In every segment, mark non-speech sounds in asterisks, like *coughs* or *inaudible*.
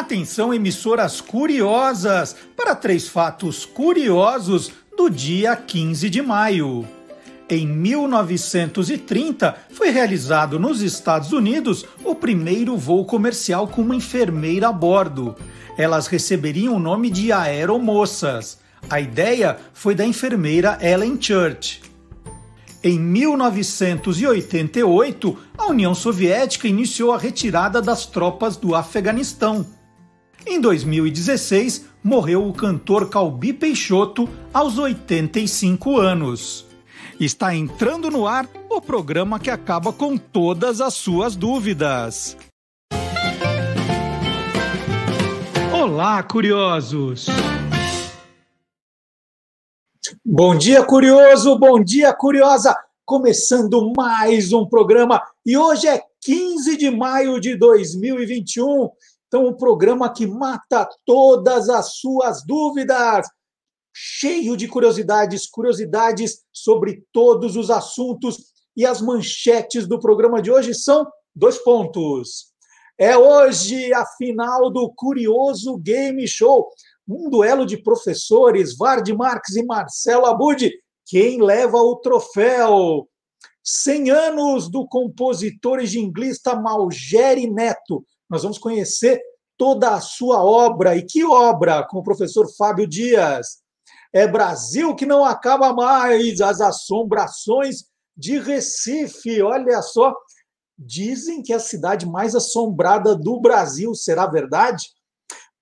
Atenção, emissoras curiosas, para três fatos curiosos do dia 15 de maio. Em 1930, foi realizado nos Estados Unidos o primeiro voo comercial com uma enfermeira a bordo. Elas receberiam o nome de aeromoças. A ideia foi da enfermeira Ellen Church. Em 1988, a União Soviética iniciou a retirada das tropas do Afeganistão. Em 2016, morreu o cantor Calbi Peixoto aos 85 anos. Está entrando no ar o programa que acaba com todas as suas dúvidas. Olá, curiosos! Bom dia, curioso! Bom dia, curiosa! Começando mais um programa e hoje é 15 de maio de 2021. Então, um programa que mata todas as suas dúvidas, cheio de curiosidades, curiosidades sobre todos os assuntos. E as manchetes do programa de hoje são dois pontos. É hoje a final do Curioso Game Show, um duelo de professores, Vard Marques e Marcelo Abud. Quem leva o troféu? 100 anos do compositor e jinglista Malgeri Neto nós vamos conhecer toda a sua obra. E que obra? Com o professor Fábio Dias. É Brasil que não acaba mais, as assombrações de Recife. Olha só, dizem que é a cidade mais assombrada do Brasil. Será verdade?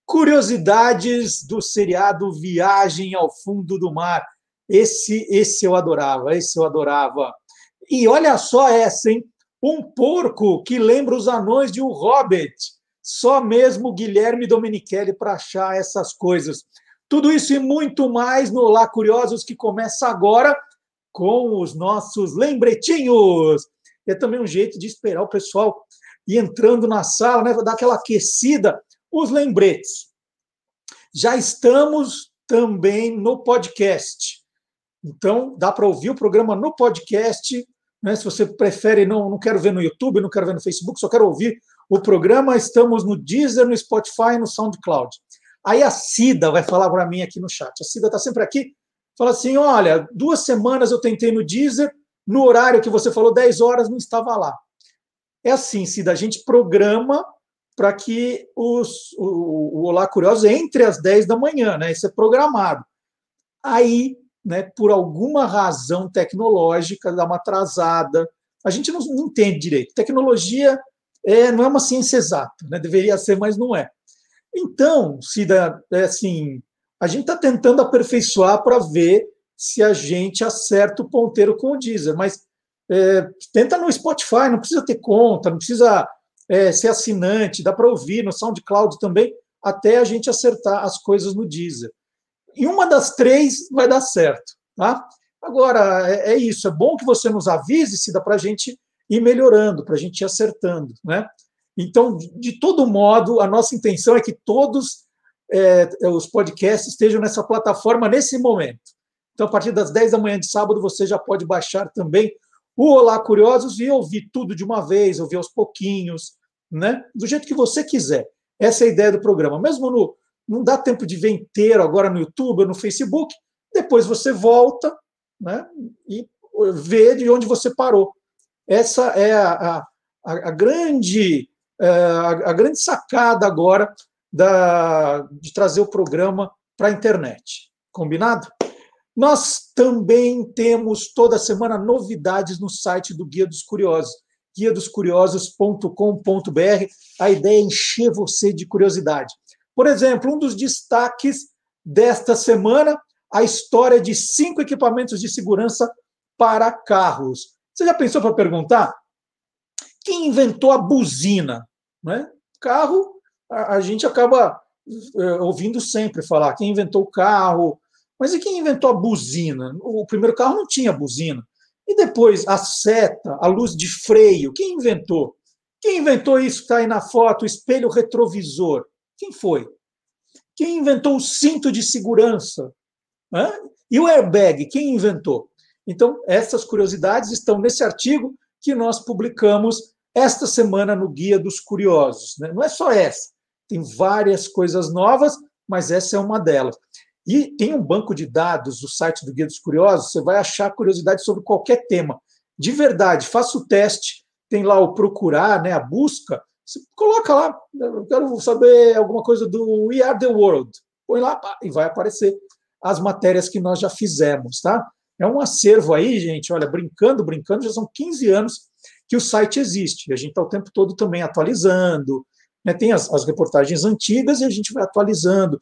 Curiosidades do seriado Viagem ao Fundo do Mar. Esse, esse eu adorava, esse eu adorava. E olha só essa, hein? Um porco que lembra os anões de um hobbit. Só mesmo Guilherme Domenichelli para achar essas coisas. Tudo isso e muito mais no Olá Curiosos, que começa agora com os nossos lembretinhos. É também um jeito de esperar o pessoal ir entrando na sala, né? dar aquela aquecida. Os lembretes. Já estamos também no podcast. Então, dá para ouvir o programa no podcast né? Se você prefere, não, não quero ver no YouTube, não quero ver no Facebook, só quero ouvir o programa, estamos no Deezer, no Spotify e no SoundCloud. Aí a Cida vai falar para mim aqui no chat. A Cida está sempre aqui. Fala assim: olha, duas semanas eu tentei no Deezer, no horário que você falou, 10 horas, não estava lá. É assim, Cida, a gente programa para que os, o, o Olá Curiosos entre às 10 da manhã, né? Isso é programado. Aí né, por alguma razão tecnológica, dá uma atrasada. A gente não, não entende direito. Tecnologia é, não é uma ciência exata, né? deveria ser, mas não é. Então, Cida, é assim, a gente está tentando aperfeiçoar para ver se a gente acerta o ponteiro com o Deezer, mas é, tenta no Spotify, não precisa ter conta, não precisa é, ser assinante, dá para ouvir no SoundCloud também, até a gente acertar as coisas no Deezer. E uma das três vai dar certo. Tá? Agora, é, é isso. É bom que você nos avise se dá para a gente ir melhorando, para a gente ir acertando. Né? Então, de todo modo, a nossa intenção é que todos é, os podcasts estejam nessa plataforma nesse momento. Então, a partir das 10 da manhã de sábado, você já pode baixar também o Olá Curiosos e ouvir tudo de uma vez, ouvir aos pouquinhos, né? do jeito que você quiser. Essa é a ideia do programa. Mesmo no, não dá tempo de ver inteiro agora no YouTube ou no Facebook, depois você volta né, e vê de onde você parou. Essa é a, a, a grande, é, a, a, grande sacada agora da, de trazer o programa para a internet. Combinado? Nós também temos toda semana novidades no site do Guia dos Curiosos, guiadoscuriosos.com.br. A ideia é encher você de curiosidade. Por exemplo, um dos destaques desta semana, a história de cinco equipamentos de segurança para carros. Você já pensou para perguntar? Quem inventou a buzina? Né? Carro, a, a gente acaba é, ouvindo sempre falar quem inventou o carro, mas e quem inventou a buzina? O primeiro carro não tinha buzina. E depois a seta, a luz de freio, quem inventou? Quem inventou isso que está aí na foto, o espelho retrovisor? Quem foi? Quem inventou o cinto de segurança? E o airbag? Quem inventou? Então, essas curiosidades estão nesse artigo que nós publicamos esta semana no Guia dos Curiosos. Né? Não é só essa, tem várias coisas novas, mas essa é uma delas. E tem um banco de dados, o site do Guia dos Curiosos, você vai achar curiosidade sobre qualquer tema. De verdade, faça o teste, tem lá o procurar, né, a busca, você coloca lá, eu quero saber alguma coisa do We Are the World. Põe lá e vai aparecer as matérias que nós já fizemos, tá? É um acervo aí, gente, olha, brincando, brincando, já são 15 anos que o site existe. A gente está o tempo todo também atualizando, né? tem as, as reportagens antigas e a gente vai atualizando.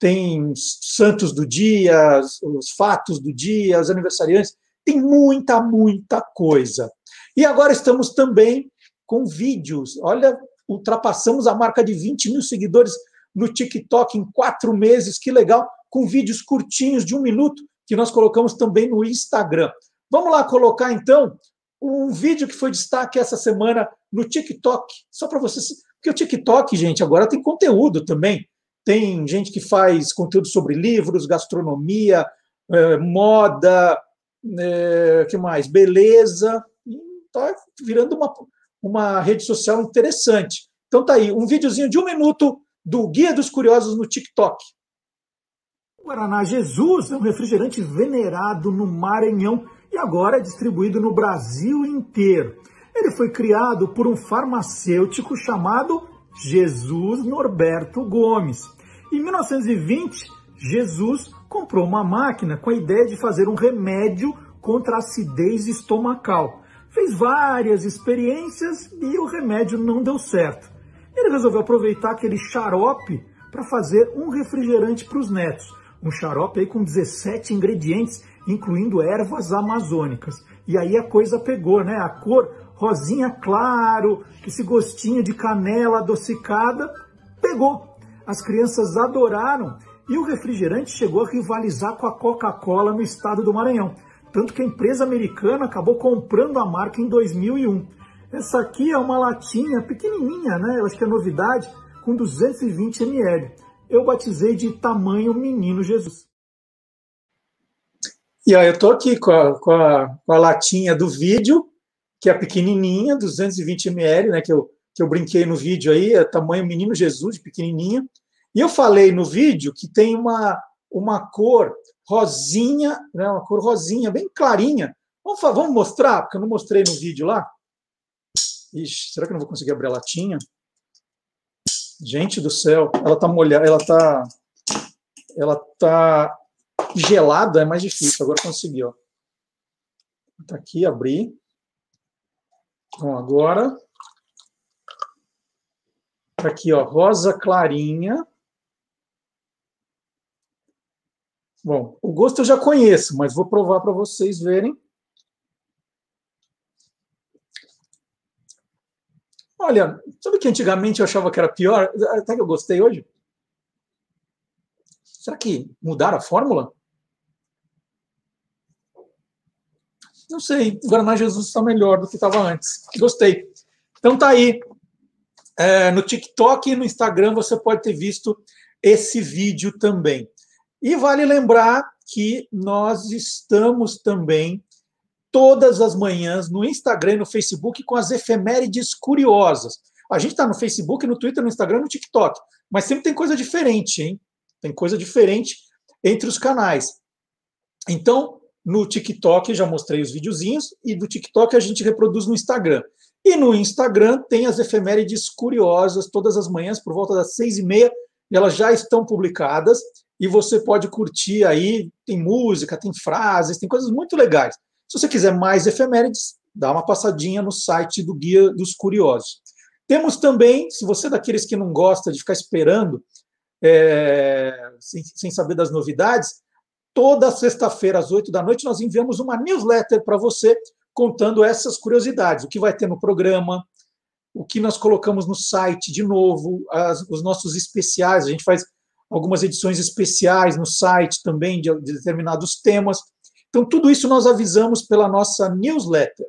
Tem santos do dia, os fatos do dia, os aniversariantes, tem muita, muita coisa. E agora estamos também com vídeos. Olha, ultrapassamos a marca de 20 mil seguidores no TikTok em quatro meses, que legal, com vídeos curtinhos de um minuto que nós colocamos também no Instagram. Vamos lá colocar então um vídeo que foi destaque essa semana no TikTok, só para vocês. Porque o TikTok, gente, agora tem conteúdo também. Tem gente que faz conteúdo sobre livros, gastronomia, eh, moda, eh, que mais? Beleza. Está virando uma, uma rede social interessante. Então tá aí, um videozinho de um minuto do Guia dos Curiosos no TikTok. Guaraná Jesus é um refrigerante venerado no Maranhão e agora é distribuído no Brasil inteiro. Ele foi criado por um farmacêutico chamado Jesus Norberto Gomes. Em 1920, Jesus comprou uma máquina com a ideia de fazer um remédio contra a acidez estomacal. Fez várias experiências e o remédio não deu certo. Ele resolveu aproveitar aquele xarope para fazer um refrigerante para os netos um xarope aí com 17 ingredientes, incluindo ervas amazônicas. E aí a coisa pegou, né? A cor rosinha claro, esse gostinho de canela adocicada, pegou. As crianças adoraram e o refrigerante chegou a rivalizar com a Coca-Cola no estado do Maranhão. Tanto que a empresa americana acabou comprando a marca em 2001. Essa aqui é uma latinha pequenininha, né? Eu acho que é novidade, com 220 ml eu batizei de tamanho menino Jesus. E aí eu estou aqui com a, com, a, com a latinha do vídeo, que é pequenininha, 220 ml, né, que eu, que eu brinquei no vídeo aí, é tamanho menino Jesus, pequenininha. E eu falei no vídeo que tem uma, uma cor rosinha, né, uma cor rosinha, bem clarinha. Vamos, vamos mostrar, porque eu não mostrei no vídeo lá. Ixi, será que eu não vou conseguir abrir a latinha? Gente do céu, ela tá molhada, ela tá ela tá gelada, é mais difícil. Agora consegui, ó. Tá aqui, abri. Então agora tá aqui, ó, rosa clarinha. Bom, o gosto eu já conheço, mas vou provar para vocês verem. Olha, sabe que antigamente eu achava que era pior? Até que eu gostei hoje. Será que mudaram a fórmula? Não sei. O Guaraná Jesus está melhor do que estava antes. Gostei. Então tá aí. É, no TikTok e no Instagram você pode ter visto esse vídeo também. E vale lembrar que nós estamos também todas as manhãs no Instagram e no Facebook com as efemérides curiosas. A gente está no Facebook, no Twitter, no Instagram, no TikTok, mas sempre tem coisa diferente, hein? Tem coisa diferente entre os canais. Então, no TikTok já mostrei os videozinhos e do TikTok a gente reproduz no Instagram. E no Instagram tem as efemérides curiosas todas as manhãs por volta das seis e meia. E elas já estão publicadas e você pode curtir aí. Tem música, tem frases, tem coisas muito legais. Se você quiser mais efemérides, dá uma passadinha no site do Guia dos Curiosos. Temos também, se você é daqueles que não gosta de ficar esperando, é, sem, sem saber das novidades, toda sexta-feira às oito da noite nós enviamos uma newsletter para você contando essas curiosidades, o que vai ter no programa, o que nós colocamos no site de novo, as, os nossos especiais, a gente faz algumas edições especiais no site também de, de determinados temas. Então, tudo isso nós avisamos pela nossa newsletter.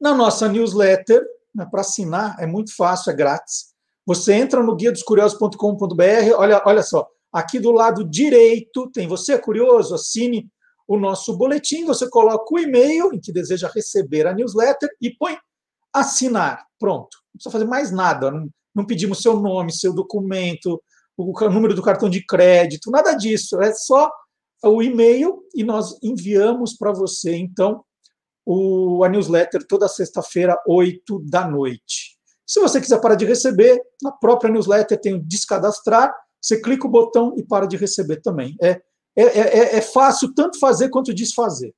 Na nossa newsletter, né, para assinar, é muito fácil, é grátis. Você entra no guia dos curiosos.com.br, olha, olha só, aqui do lado direito tem você é curioso, assine o nosso boletim, você coloca o e-mail em que deseja receber a newsletter e põe assinar. Pronto. Não precisa fazer mais nada, não, não pedimos seu nome, seu documento, o número do cartão de crédito, nada disso. É só o e-mail e nós enviamos para você, então, o, a newsletter toda sexta-feira, 8 da noite. Se você quiser parar de receber, na própria newsletter tem o descadastrar, você clica o botão e para de receber também. É, é, é, é fácil tanto fazer quanto desfazer.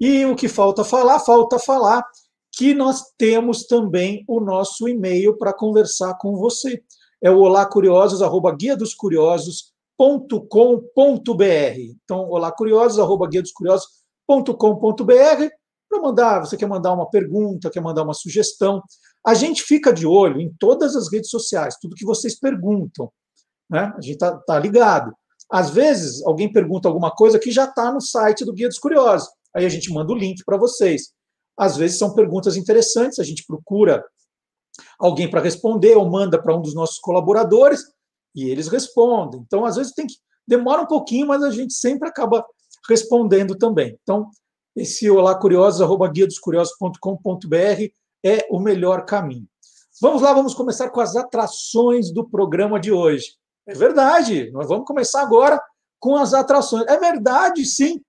E o que falta falar? Falta falar que nós temos também o nosso e-mail para conversar com você. É o olá curiosos, arroba guia dos curiosos.com.br. Então, olá curiosos, arroba guia dos curiosos.com.br para mandar, você quer mandar uma pergunta, quer mandar uma sugestão. A gente fica de olho em todas as redes sociais, tudo que vocês perguntam. Né? A gente está tá ligado. Às vezes, alguém pergunta alguma coisa que já está no site do Guia dos Curiosos. Aí a gente manda o link para vocês. Às vezes são perguntas interessantes, a gente procura alguém para responder ou manda para um dos nossos colaboradores e eles respondem. Então, às vezes tem que demora um pouquinho, mas a gente sempre acaba respondendo também. Então, esse olá curiosos arroba guia dos curiosos.com.br é o melhor caminho. Vamos lá, vamos começar com as atrações do programa de hoje. É verdade, nós vamos começar agora com as atrações. É verdade, sim.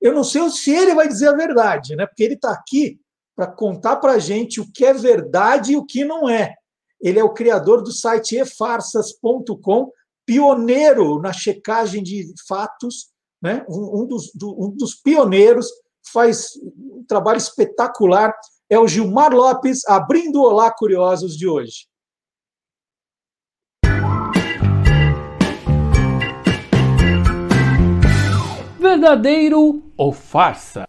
Eu não sei se ele vai dizer a verdade, né? Porque ele está aqui para contar para a gente o que é verdade e o que não é. Ele é o criador do site efarsas.com, pioneiro na checagem de fatos, né? um, dos, do, um dos pioneiros, faz um trabalho espetacular. É o Gilmar Lopes abrindo o Olá Curiosos de hoje. Verdadeiro ou farsa?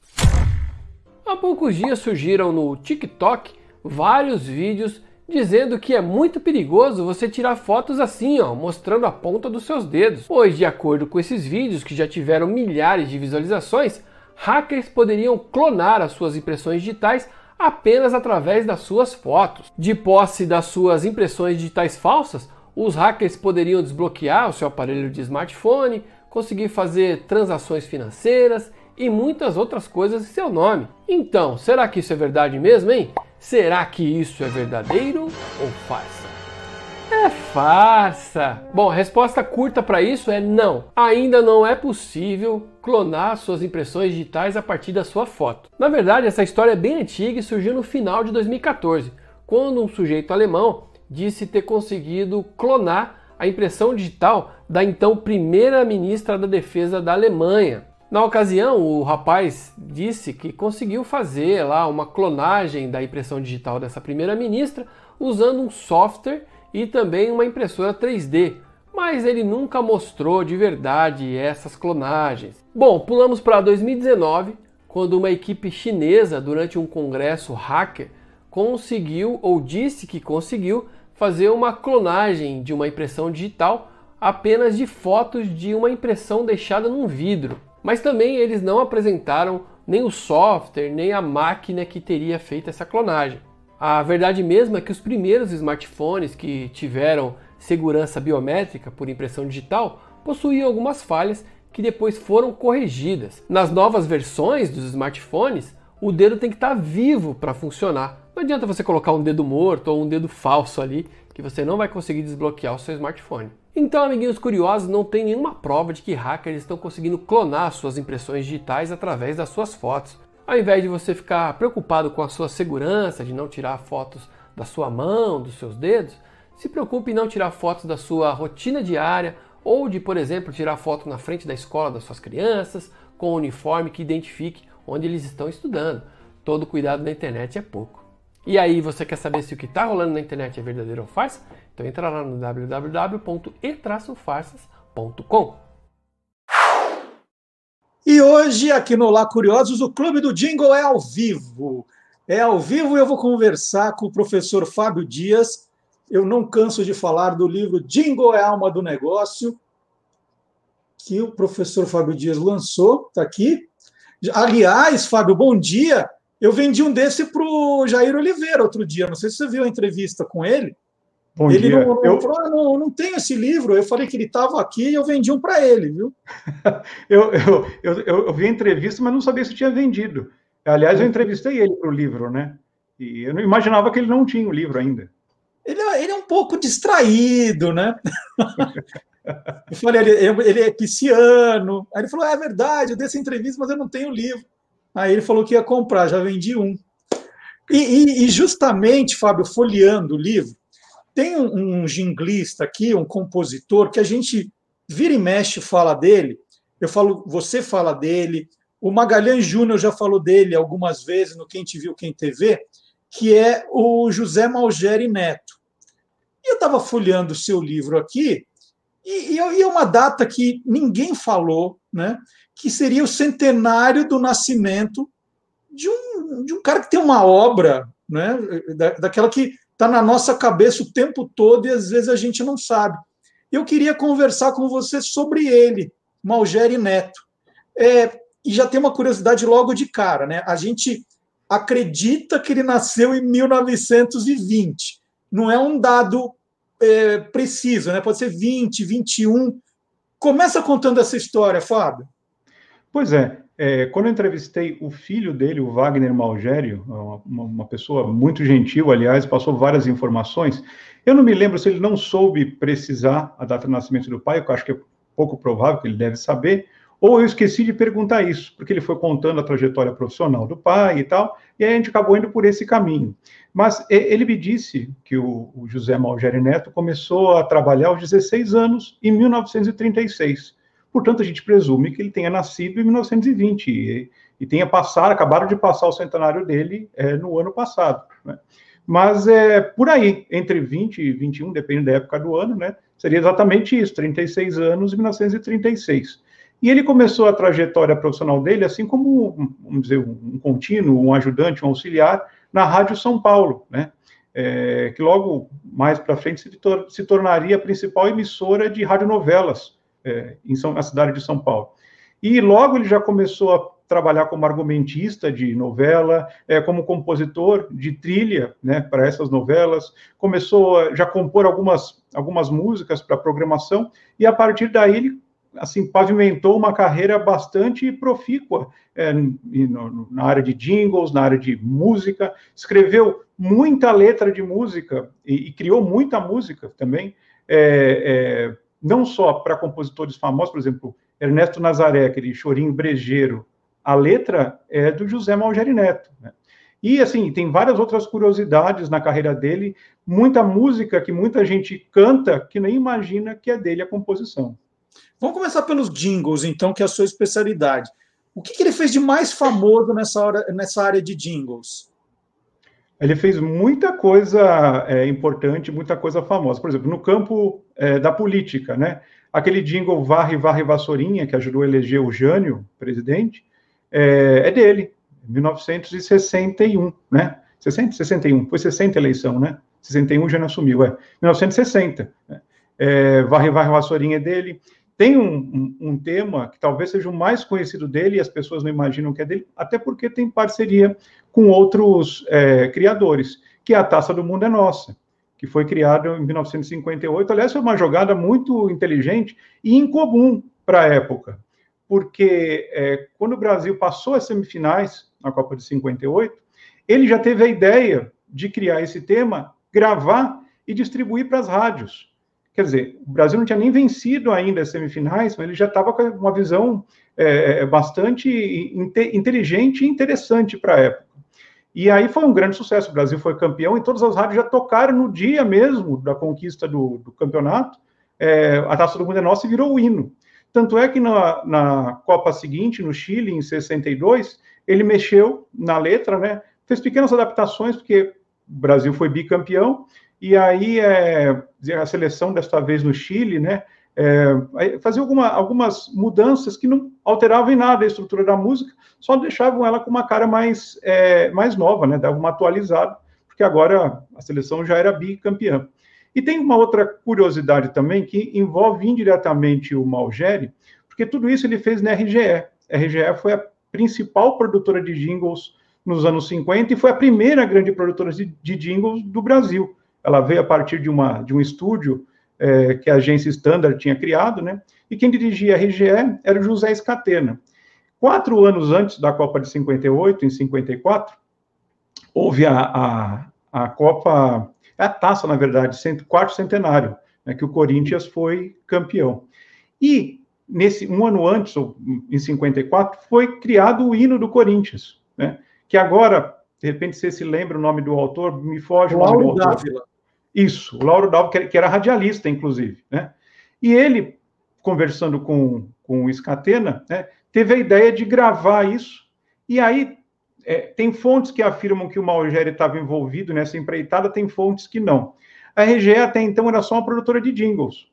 Há poucos dias surgiram no TikTok vários vídeos dizendo que é muito perigoso você tirar fotos assim, ó, mostrando a ponta dos seus dedos, pois de acordo com esses vídeos que já tiveram milhares de visualizações, hackers poderiam clonar as suas impressões digitais apenas através das suas fotos. De posse das suas impressões digitais falsas, os hackers poderiam desbloquear o seu aparelho de smartphone, conseguir fazer transações financeiras e muitas outras coisas em seu nome. Então, será que isso é verdade mesmo, hein? Será que isso é verdadeiro ou farsa? É farsa! Bom, a resposta curta para isso é não. Ainda não é possível clonar suas impressões digitais a partir da sua foto. Na verdade, essa história é bem antiga e surgiu no final de 2014, quando um sujeito alemão disse ter conseguido clonar a impressão digital da então primeira-ministra da Defesa da Alemanha. Na ocasião, o rapaz disse que conseguiu fazer lá uma clonagem da impressão digital dessa primeira-ministra usando um software e também uma impressora 3D, mas ele nunca mostrou de verdade essas clonagens. Bom, pulamos para 2019, quando uma equipe chinesa, durante um congresso hacker, conseguiu ou disse que conseguiu fazer uma clonagem de uma impressão digital apenas de fotos de uma impressão deixada num vidro. Mas também eles não apresentaram nem o software, nem a máquina que teria feito essa clonagem. A verdade mesmo é que os primeiros smartphones que tiveram segurança biométrica por impressão digital possuíam algumas falhas que depois foram corrigidas. Nas novas versões dos smartphones, o dedo tem que estar vivo para funcionar. Não adianta você colocar um dedo morto ou um dedo falso ali, que você não vai conseguir desbloquear o seu smartphone. Então, amiguinhos curiosos, não tem nenhuma prova de que hackers estão conseguindo clonar suas impressões digitais através das suas fotos. Ao invés de você ficar preocupado com a sua segurança, de não tirar fotos da sua mão, dos seus dedos, se preocupe em não tirar fotos da sua rotina diária ou de, por exemplo, tirar foto na frente da escola das suas crianças com um uniforme que identifique onde eles estão estudando. Todo cuidado na internet é pouco. E aí, você quer saber se o que está rolando na internet é verdadeiro ou farsa? Então entra lá no www.e-farsas.com. E hoje, aqui no Lá Curiosos, o Clube do Jingle é ao vivo. É ao vivo eu vou conversar com o professor Fábio Dias. Eu não canso de falar do livro Jingle é Alma do Negócio, que o professor Fábio Dias lançou. Está aqui. Aliás, Fábio, bom dia. Eu vendi um desse para o Jair Oliveira outro dia. Não sei se você viu a entrevista com ele. Bom ele dia. Não, eu... falou, ah, não, não tenho esse livro. Eu falei que ele estava aqui e eu vendi um para ele, viu? *laughs* eu, eu, eu, eu, vi a entrevista, mas não sabia se tinha vendido. Aliás, eu entrevistei ele para o livro, né? E eu não imaginava que ele não tinha o livro ainda. ele, é, ele é um pouco distraído, né? *laughs* Eu falei, ele, ele é pisciano. Aí ele falou: é verdade, eu dei essa entrevista, mas eu não tenho livro. Aí ele falou que ia comprar, já vendi um. E, e, e justamente, Fábio, folheando o livro, tem um, um jinglista aqui, um compositor, que a gente vira e mexe fala dele. Eu falo, você fala dele. O Magalhães Júnior já falou dele algumas vezes no Quem Te Viu, Quem TV, que é o José Malgeri Neto. E eu estava folheando o seu livro aqui, e, e, e é uma data que ninguém falou, né? que seria o centenário do nascimento de um, de um cara que tem uma obra, né? da, daquela que está na nossa cabeça o tempo todo e às vezes a gente não sabe. Eu queria conversar com você sobre ele, Malgeri Neto. É, e já tem uma curiosidade logo de cara, né? A gente acredita que ele nasceu em 1920. Não é um dado é, preciso, né? Pode ser 20, 21. Começa contando essa história, Fábio. Pois é, é, quando eu entrevistei o filho dele, o Wagner Malgério, uma, uma, pessoa muito gentil, aliás, passou várias informações. Eu não me lembro se ele não soube precisar a data de nascimento do pai, eu acho que é pouco provável que ele deve saber, ou eu esqueci de perguntar isso, porque ele foi contando a trajetória profissional do pai e tal, e aí a gente acabou indo por esse caminho. Mas ele me disse que o, o José Malgeri Neto começou a trabalhar aos 16 anos, em 1936. Portanto, a gente presume que ele tenha nascido em 1920 e, e tenha passado, acabaram de passar o centenário dele é, no ano passado. Né? Mas é por aí, entre 20 e 21, depende da época do ano, né? Seria exatamente isso, 36 anos, 1936. E ele começou a trajetória profissional dele, assim como, vamos dizer, um contínuo, um ajudante, um auxiliar, na Rádio São Paulo, né? É, que logo mais para frente se, tor se, tornaria a principal emissora de radionovelas é, em São, na cidade de São Paulo. E logo ele já começou a trabalhar como argumentista de novela, é, como compositor de trilha né, para essas novelas, começou a já compor algumas, algumas músicas para programação, e a partir daí ele assim pavimentou uma carreira bastante profícua é, na área de jingles, na área de música, escreveu muita letra de música e, e criou muita música também, é, é, não só para compositores famosos, por exemplo, Ernesto Nazaré, aquele chorinho brejeiro, a letra é do José Malgeri Neto. Né? E, assim, tem várias outras curiosidades na carreira dele, muita música que muita gente canta que nem imagina que é dele a composição. Vamos começar pelos jingles, então, que é a sua especialidade. O que, que ele fez de mais famoso nessa, hora, nessa área de jingles? Ele fez muita coisa é, importante, muita coisa famosa. Por exemplo, no campo é, da política, né? Aquele jingle Varre, Varre, Vassourinha, que ajudou a eleger o Jânio, presidente, é, é dele, 1961, né? 60, 61, foi 60 a eleição, né? 61 já não assumiu, é. 1960. Né? É, Varre, Varre, Vassourinha é dele. Tem um, um, um, tema que talvez seja o mais conhecido dele e as pessoas não imaginam que é dele, até porque tem parceria com outros é, criadores, que é a Taça do Mundo é Nossa, que foi criado em 1958. Aliás, foi uma jogada muito inteligente e incomum para a época, porque é, quando o Brasil passou as semifinais na Copa de 58, ele já teve a ideia de criar esse tema, gravar e distribuir para as rádios. Quer dizer, o Brasil não tinha nem vencido ainda as semifinais, mas ele já estava com uma visão é, é bastante inte inteligente e interessante para a época. E aí foi um grande sucesso. O Brasil foi campeão e todas as rádios já tocaram no dia mesmo da conquista do, do campeonato. É, a Taça do Mundo é Nossa e virou o hino. Tanto é que na, na Copa seguinte, no Chile, em 62, ele mexeu na letra, né? Fez pequenas adaptações, porque o Brasil foi bicampeão, e aí é, a seleção desta vez no Chile, né, é, fazia alguma, algumas mudanças que não alteravam em nada a estrutura da música, só deixavam ela com uma cara mais, é, mais nova, né, dava uma atualizada, porque agora a seleção já era bicampeã. E tem uma outra curiosidade também que envolve indiretamente o Malgeri, porque tudo isso ele fez na RGE. A RGE foi a principal produtora de jingles nos anos 50 e foi a primeira grande produtora de, de jingles do Brasil ela veio a partir de, uma, de um estúdio é, que a agência Standard tinha criado, né? E quem dirigia a RGE era o José Escatena. Quatro anos antes da Copa de 58, em 54, houve a, a, a Copa a taça, na verdade, quarto centenário, né, que o Corinthians foi campeão. E nesse um ano antes, em 54, foi criado o hino do Corinthians, né, que agora, de repente, você se lembra o nome do autor, me foge o nome do autor. Dávila. Isso, o Lauro Dávila, que era radialista, inclusive, né? E ele, conversando com, com o Escatena, né, teve a ideia de gravar isso, e aí é, tem fontes que afirmam que o Malgeri estava envolvido nessa empreitada, tem fontes que não. A RGE até então era só uma produtora de jingles.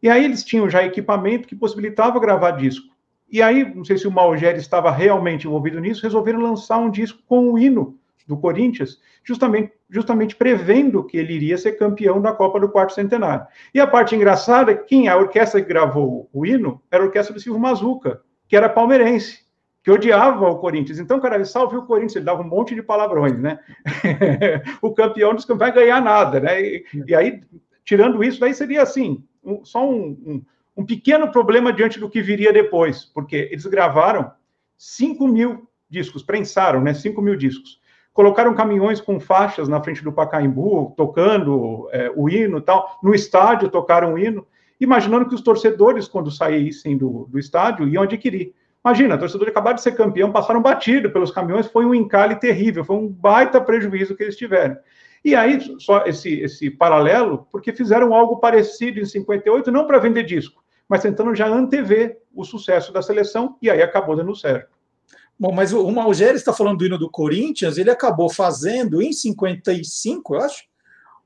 E aí eles tinham já equipamento que possibilitava gravar disco. E aí, não sei se o Malgeri estava realmente envolvido nisso, resolveram lançar um disco com o hino do Corinthians, justamente, justamente prevendo que ele iria ser campeão da Copa do Quarto Centenário. E a parte engraçada é que quem a orquestra que gravou o hino era a orquestra do Silvio Mazuca, que era palmeirense que odiava o Corinthians. Então, cara, ele salve o Corinthians, ele dava um monte de palavrões, né? *laughs* o campeão dos campeões vai ganhar nada, né? E, e aí, tirando isso, daí seria assim, um, só um, um, um, pequeno problema diante do que viria depois, porque eles gravaram 5 mil discos, prensaram, né? 5 mil discos. Colocaram caminhões com faixas na frente do Pacaembu, tocando é, o hino e tal. No estádio tocaram o hino, imaginando que os torcedores, quando saíssem do, do estádio, iam adquirir. Imagina, torcedores acabaram de ser campeão, passaram batido pelos caminhões, foi um encalhe terrível, foi um baita prejuízo que eles tiveram. E aí, só esse, esse paralelo, porque fizeram algo parecido em 58, não para vender disco, mas tentando já antever o sucesso da seleção, e aí acabou dando certo. Bom, mas o, o Malgeri está falando do hino do Corinthians, ele acabou fazendo em 55, eu acho,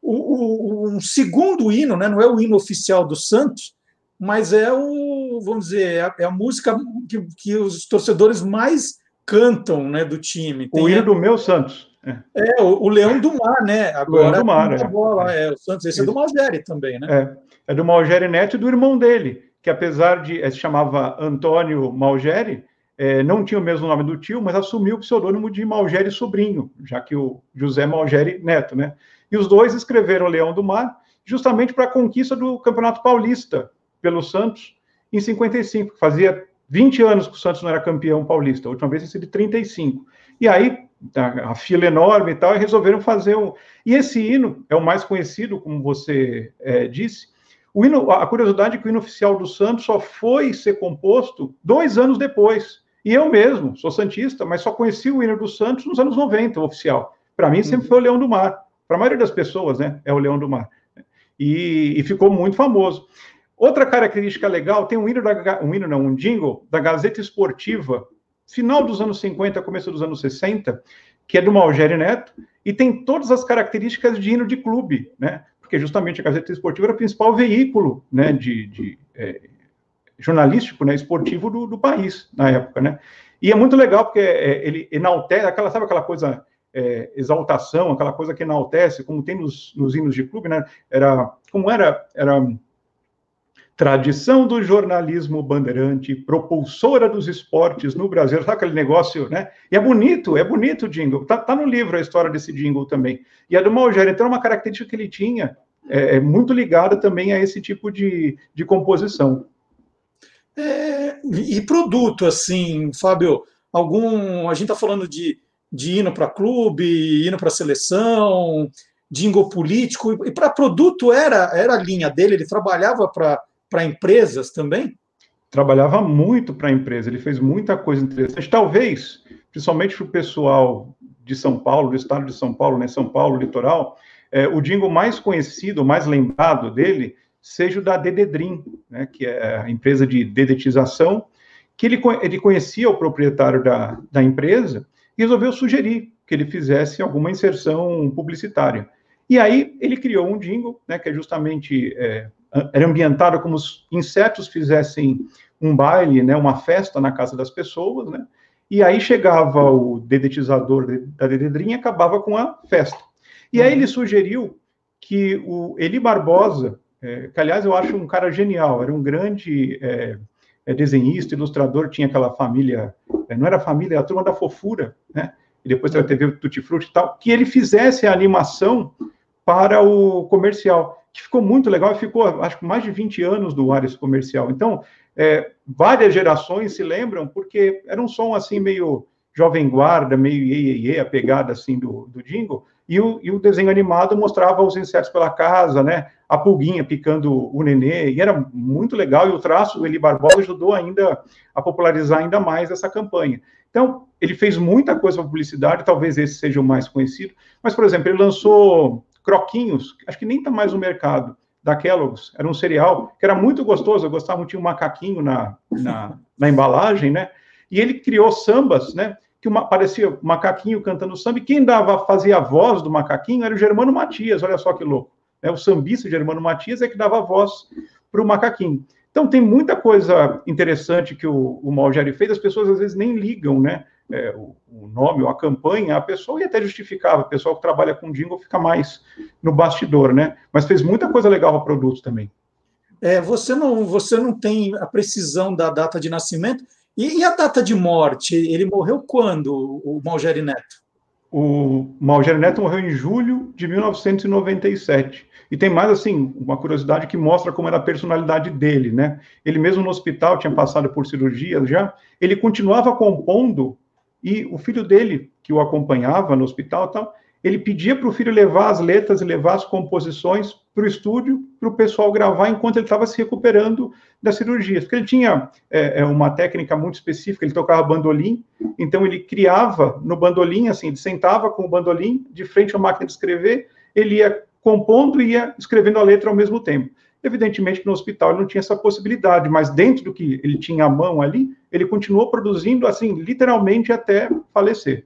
o, o, um segundo hino, né? não é o hino oficial do Santos, mas é o, vamos dizer, é a, é a música que, que, os torcedores mais cantam, né, do time. Tem o hino do meu Santos. É, é o, o, Leão do Mar, né? Agora, Leão do Mar, é. Bola, é. O Santos, esse é do Malgeri também, né? É, é do Malgeri Neto e do irmão dele, que apesar de é, se chamava Antônio Malgeri, é, não tinha o mesmo nome do tio, mas assumiu o pseudônimo de Malgeri Sobrinho, já que o José Malgeri Neto, né? E os dois escreveram Leão do Mar justamente para a conquista do Campeonato Paulista, pelo Santos em 55. Fazia 20 anos que o Santos não era campeão paulista, a última vez tinha sido 35. E aí, a, fila enorme e tal, e resolveram fazer um. E esse hino é o mais conhecido, como você é, disse. O hino, a curiosidade é que o hino oficial do Santos só foi ser composto dois anos depois. E eu mesmo, sou Santista, mas só conheci o hino do Santos nos anos 90, o oficial. Para mim, sempre uhum. foi o Leão do Mar. Para a maioria das pessoas, né? É o Leão do Mar. E, e ficou muito famoso. Outra característica legal, tem um hino, da, um hino não, um jingle da Gazeta Esportiva, final dos anos 50, começo dos anos 60, que é do Malgeri Neto, e tem todas as características de hino de clube, né? Porque justamente a Gazeta Esportiva era o principal veículo, né, de, de é, jornalístico, né, esportivo do, do, país na época, né? E é muito legal porque é, ele enaltece, aquela, sabe aquela coisa é, exaltação, aquela coisa que enaltece, como tem nos, nos hinos de clube, né? Era, como era, era tradição do jornalismo bandeirante, propulsora dos esportes no Brasil. Sabe aquele negócio, né? E é bonito, é bonito o jingle. Tá, tá no livro a história desse jingle também. E a do Malgeri, então, é uma característica que ele tinha, é, é muito ligada também a esse tipo de, de composição. É, e produto, assim, Fábio, algum. A gente está falando de, de hino para clube, hino para seleção, jingle político, e para produto era, era a linha dele, ele trabalhava para empresas também? Trabalhava muito para a empresa, ele fez muita coisa interessante. Talvez, principalmente para o pessoal de São Paulo, do estado de São Paulo, né, São Paulo, litoral, é, o jingle mais conhecido, mais lembrado dele, seja o da Dededrim, né, que é a empresa de dedetização, que ele, ele conhecia o proprietário da, da empresa e resolveu sugerir que ele fizesse alguma inserção publicitária. E aí ele criou um jingle, né, que é justamente é, era ambientada como os insetos fizessem um baile, né, uma festa na casa das pessoas, né? E aí chegava o dedetizador da dededrinha e acabava com a festa. E aí ele sugeriu que o Eli Barbosa, é, que aliás eu acho um cara genial, era um grande é, é desenhista, ilustrador, tinha aquela família, é, não era família, era a turma da fofura, né? E depois teve a TV Tutti Frutti e tal, que ele fizesse a animação para o comercial que ficou muito legal ficou, acho que mais de 20 anos do ar esse comercial. Então, é, várias gerações se lembram, porque era um som assim meio jovem guarda, meio iê, iê, iê a pegada assim do, do jingle, E o, e o desenho animado mostrava os insetos pela casa, né? A pulguinha picando o nenê, e era muito legal, e o traço do Eli Barbosa ajudou ainda a popularizar ainda mais essa campanha. Então, ele fez muita coisa para publicidade, talvez esse seja o mais conhecido, mas, por exemplo, ele lançou croquinhos, acho que nem está mais no mercado, da Kellogg's, era um cereal que era muito gostoso, eu gostava tinha um macaquinho na, na, na embalagem, né? E ele criou sambas, né? Que uma, parecia um macaquinho cantando samba, e quem dava, fazia a voz do macaquinho era o Germano Matias, olha só que louco. Né? O sambista Germano Matias é que dava voz para o macaquinho. Então, tem muita coisa interessante que o, o Malgeri fez, as pessoas às vezes nem ligam, né? É, o, o, nome ou a campanha, a pessoa e até justificava. O pessoal que trabalha com jingle fica mais no bastidor, né? Mas fez muita coisa legal para produtos também. É, você não, você não tem a precisão da data de nascimento e, e a data de morte. Ele morreu quando, o Malgeri Neto? O Malgeri Neto morreu em julho de 1997. E tem mais, assim, uma curiosidade que mostra como era a personalidade dele, né? Ele mesmo no hospital tinha passado por cirurgias já, ele continuava compondo e o filho dele, que o acompanhava no hospital tal, ele pedia para o filho levar as letras e levar as composições para o estúdio, para o pessoal gravar enquanto ele estava se recuperando das cirurgias. Porque ele tinha é, é, uma técnica muito específica, ele tocava bandolim, então ele criava no bandolim, assim, ele sentava com o bandolim de frente à máquina de escrever, ele ia compondo e ia escrevendo a letra ao mesmo tempo. Evidentemente que no hospital ele não tinha essa possibilidade, mas dentro do que ele tinha à mão ali, ele continuou produzindo, assim, literalmente até falecer.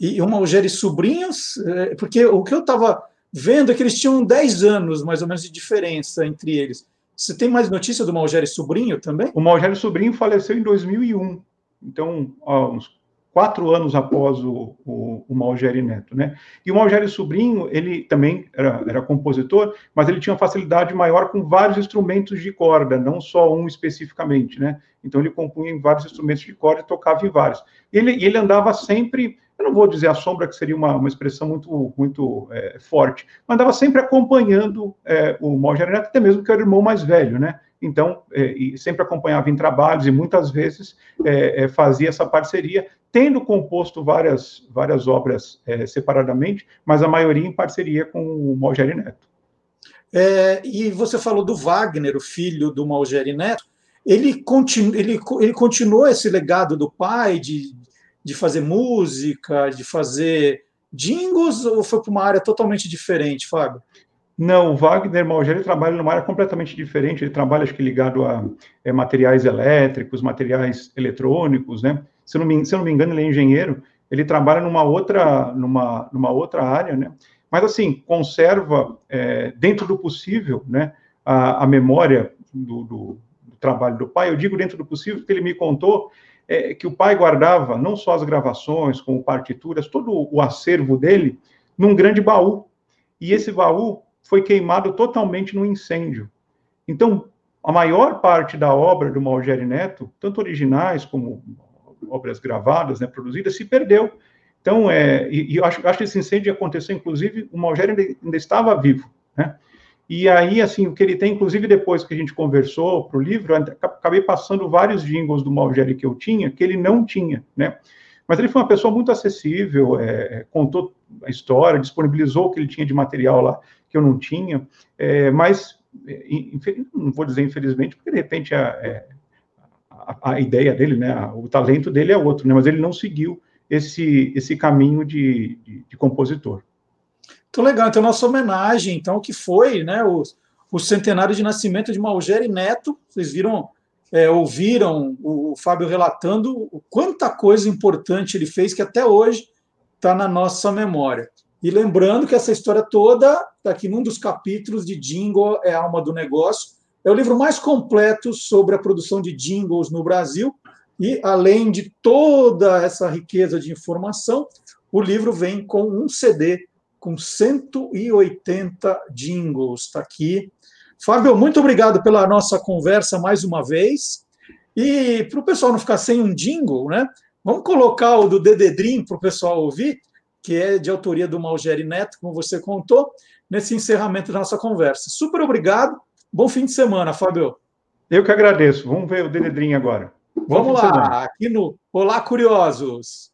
E o Malgeri Sobrinhos, é, porque o que eu estava vendo é que eles tinham 10 anos, mais ou menos, de diferença entre eles. Você tem mais notícia do Malgeri Sobrinho também? O Malgeri Sobrinho faleceu em 2001, então, ó, uns quatro anos após o, o, o Neto, né? E o Malgeri Sobrinho, ele também era, era compositor, mas ele tinha uma facilidade maior com vários instrumentos de corda, não só um especificamente, né? Então ele compunha em vários instrumentos de corda e tocava em vários. Ele, ele andava sempre, eu não vou dizer a sombra, que seria uma, uma expressão muito, muito é, forte, mas andava sempre acompanhando é, o Malgeri Neto, até mesmo que era o irmão mais velho, né? Então, é, sempre acompanhava em trabalhos e muitas vezes é, é, fazia essa parceria, tendo composto várias, várias obras é, separadamente, mas a maioria em parceria com o Malgeri Neto. E você falou do Wagner, o filho do Malgeri Neto, ele, continu, ele, ele continuou esse legado do pai de, de fazer música, de fazer jingles, ou foi para uma área totalmente diferente, Fábio? Não, o Wagner Malgeri trabalha numa área completamente diferente. Ele trabalha, acho que, ligado a é, materiais elétricos, materiais eletrônicos, né? Se não me, se não me engano, ele é engenheiro. Ele trabalha numa outra, numa, numa outra área, né? Mas, assim, conserva, é, dentro do possível, né? A, a memória do, do, do, trabalho do pai. Eu digo dentro do possível porque ele me contou é, que o pai guardava não só as gravações, como partituras, todo o acervo dele num grande baú. E esse baú foi queimado totalmente no incêndio. Então, a maior parte da obra do Malgeri Neto, tanto originais como obras gravadas, né, produzidas, se perdeu. Então, é, e, e acho, acho que esse incêndio aconteceu, inclusive, o Malgeri ainda, ainda, estava vivo, né? E aí, assim, o que ele tem, inclusive depois que a gente conversou para o livro, acabei passando vários jingles do Malgeri que eu tinha, que ele não tinha, né? Mas ele foi uma pessoa muito acessível, é, contou a história, disponibilizou o que ele tinha de material lá que eu não tinha, é, mas é, não vou dizer infelizmente, porque de repente a, é, a, a, ideia dele, né, o talento dele é outro, né, mas ele não seguiu esse, esse caminho de, de, de compositor. Muito legal, então nossa homenagem, então, que foi né, o, o centenário de nascimento de Malgeri Neto, vocês viram, é, ouviram o, Fábio relatando o quanta coisa importante ele fez que até hoje está na nossa memória. E lembrando que essa história toda está aqui num dos capítulos de Jingle é Alma do Negócio. É o livro mais completo sobre a produção de jingles no Brasil. E, além de toda essa riqueza de informação, o livro vem com um CD com 180 jingles. Está aqui. Fábio, muito obrigado pela nossa conversa mais uma vez. E para o pessoal não ficar sem um jingle, né? Vamos colocar o do Dededrim para o pessoal ouvir que é de autoria do Malgeri Neto, como você contou, nesse encerramento da nossa conversa. Super obrigado. Bom fim de semana, Fábio. Eu que agradeço. Vamos ver o Dededrinho agora. Vamos lá, aqui no Olá Curiosos.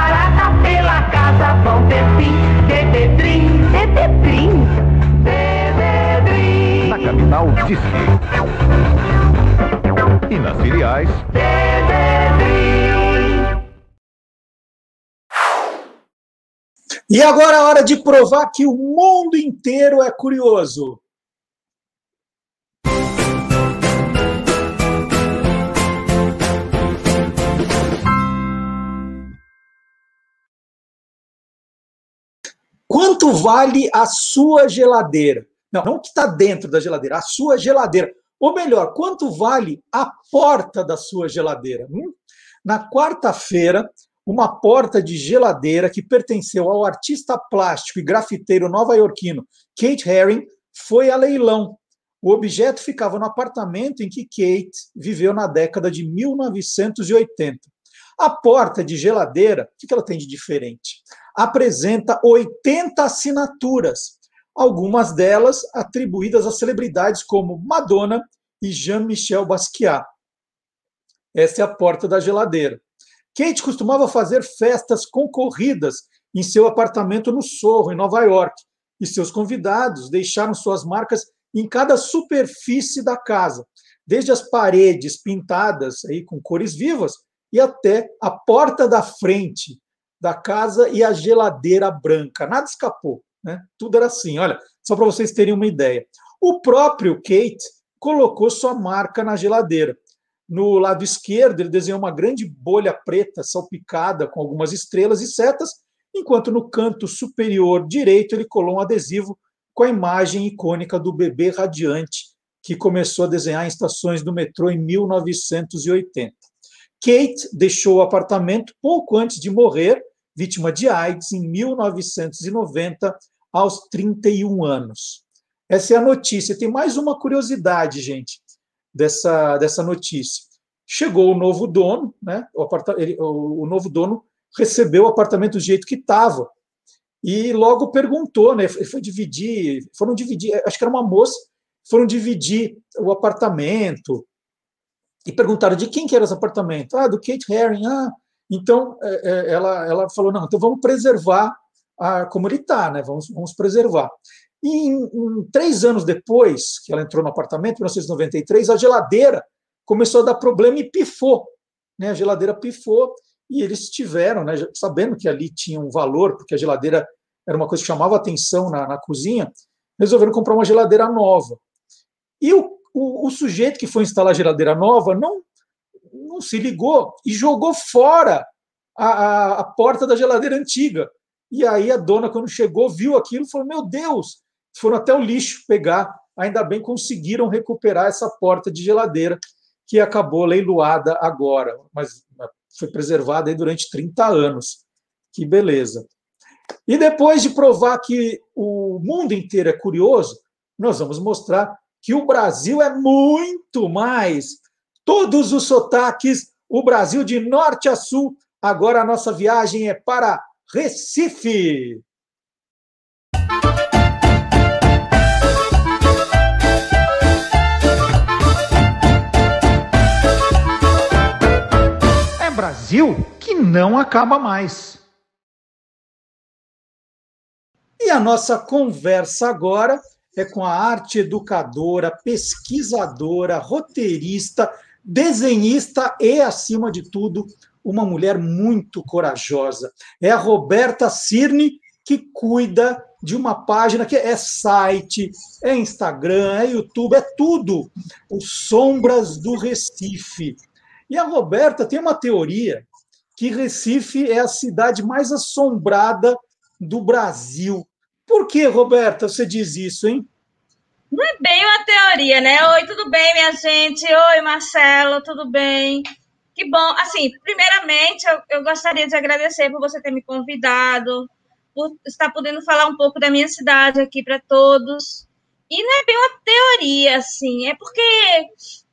Tetepim, Teteprim, Teteprim. Na capital, Disque. E nas filiais, E agora é hora de provar que o mundo inteiro é curioso. Quanto vale a sua geladeira? Não, não o que está dentro da geladeira, a sua geladeira. Ou melhor, quanto vale a porta da sua geladeira? Hum? Na quarta-feira, uma porta de geladeira que pertenceu ao artista plástico e grafiteiro nova-iorquino Kate Haring foi a leilão. O objeto ficava no apartamento em que Kate viveu na década de 1980. A porta de geladeira, o que ela tem de diferente? Apresenta 80 assinaturas, algumas delas atribuídas a celebridades como Madonna e Jean-Michel Basquiat. Essa é a porta da geladeira. Kate costumava fazer festas concorridas em seu apartamento no Sorro, em Nova York, e seus convidados deixaram suas marcas em cada superfície da casa, desde as paredes pintadas aí com cores vivas e até a porta da frente da casa e a geladeira branca. Nada escapou, né? Tudo era assim. Olha, só para vocês terem uma ideia. O próprio Kate colocou sua marca na geladeira. No lado esquerdo, ele desenhou uma grande bolha preta salpicada com algumas estrelas e setas, enquanto no canto superior direito ele colou um adesivo com a imagem icônica do bebê radiante, que começou a desenhar em estações do metrô em 1980. Kate deixou o apartamento pouco antes de morrer, vítima de AIDS, em 1990, aos 31 anos. Essa é a notícia. Tem mais uma curiosidade, gente dessa, dessa notícia. Chegou o novo dono, né? O, ele, o, o novo dono recebeu o apartamento do jeito que estava e logo perguntou, né? Foi dividir, foram dividir, acho que era uma moça, foram dividir o apartamento e perguntaram de quem que era esse apartamento. Ah, do Kate Herring. Ah, então é, é, ela, ela falou não, então vamos preservar a, como ele está, né? Vamos, vamos preservar. E em, em, três anos depois que ela entrou no apartamento, em 1993, a geladeira começou a dar problema e pifou. Né? A geladeira pifou e eles tiveram, né, sabendo que ali tinha um valor, porque a geladeira era uma coisa que chamava atenção na, na cozinha, resolveram comprar uma geladeira nova. E o, o, o, sujeito que foi instalar a geladeira nova não, não se ligou e jogou fora a, a, a porta da geladeira antiga. E aí a dona, quando chegou, viu aquilo falou: Meu Deus, foram até o lixo pegar. Ainda bem conseguiram recuperar essa porta de geladeira que acabou leiloada agora, mas foi preservada durante 30 anos. Que beleza. E depois de provar que o mundo inteiro é curioso, nós vamos mostrar que o Brasil é muito mais. Todos os sotaques, o Brasil de norte a sul. Agora a nossa viagem é para Recife. Brasil que não acaba mais. E a nossa conversa agora é com a arte educadora, pesquisadora, roteirista, desenhista e, acima de tudo, uma mulher muito corajosa. É a Roberta Cirne, que cuida de uma página que é site, é Instagram, é YouTube, é tudo. Os Sombras do Recife. E a Roberta tem uma teoria que Recife é a cidade mais assombrada do Brasil. Por que, Roberta, você diz isso, hein? Não é bem uma teoria, né? Oi, tudo bem, minha gente? Oi, Marcelo, tudo bem? Que bom. Assim, primeiramente, eu, eu gostaria de agradecer por você ter me convidado, por estar podendo falar um pouco da minha cidade aqui para todos. E não é bem uma teoria, assim, é porque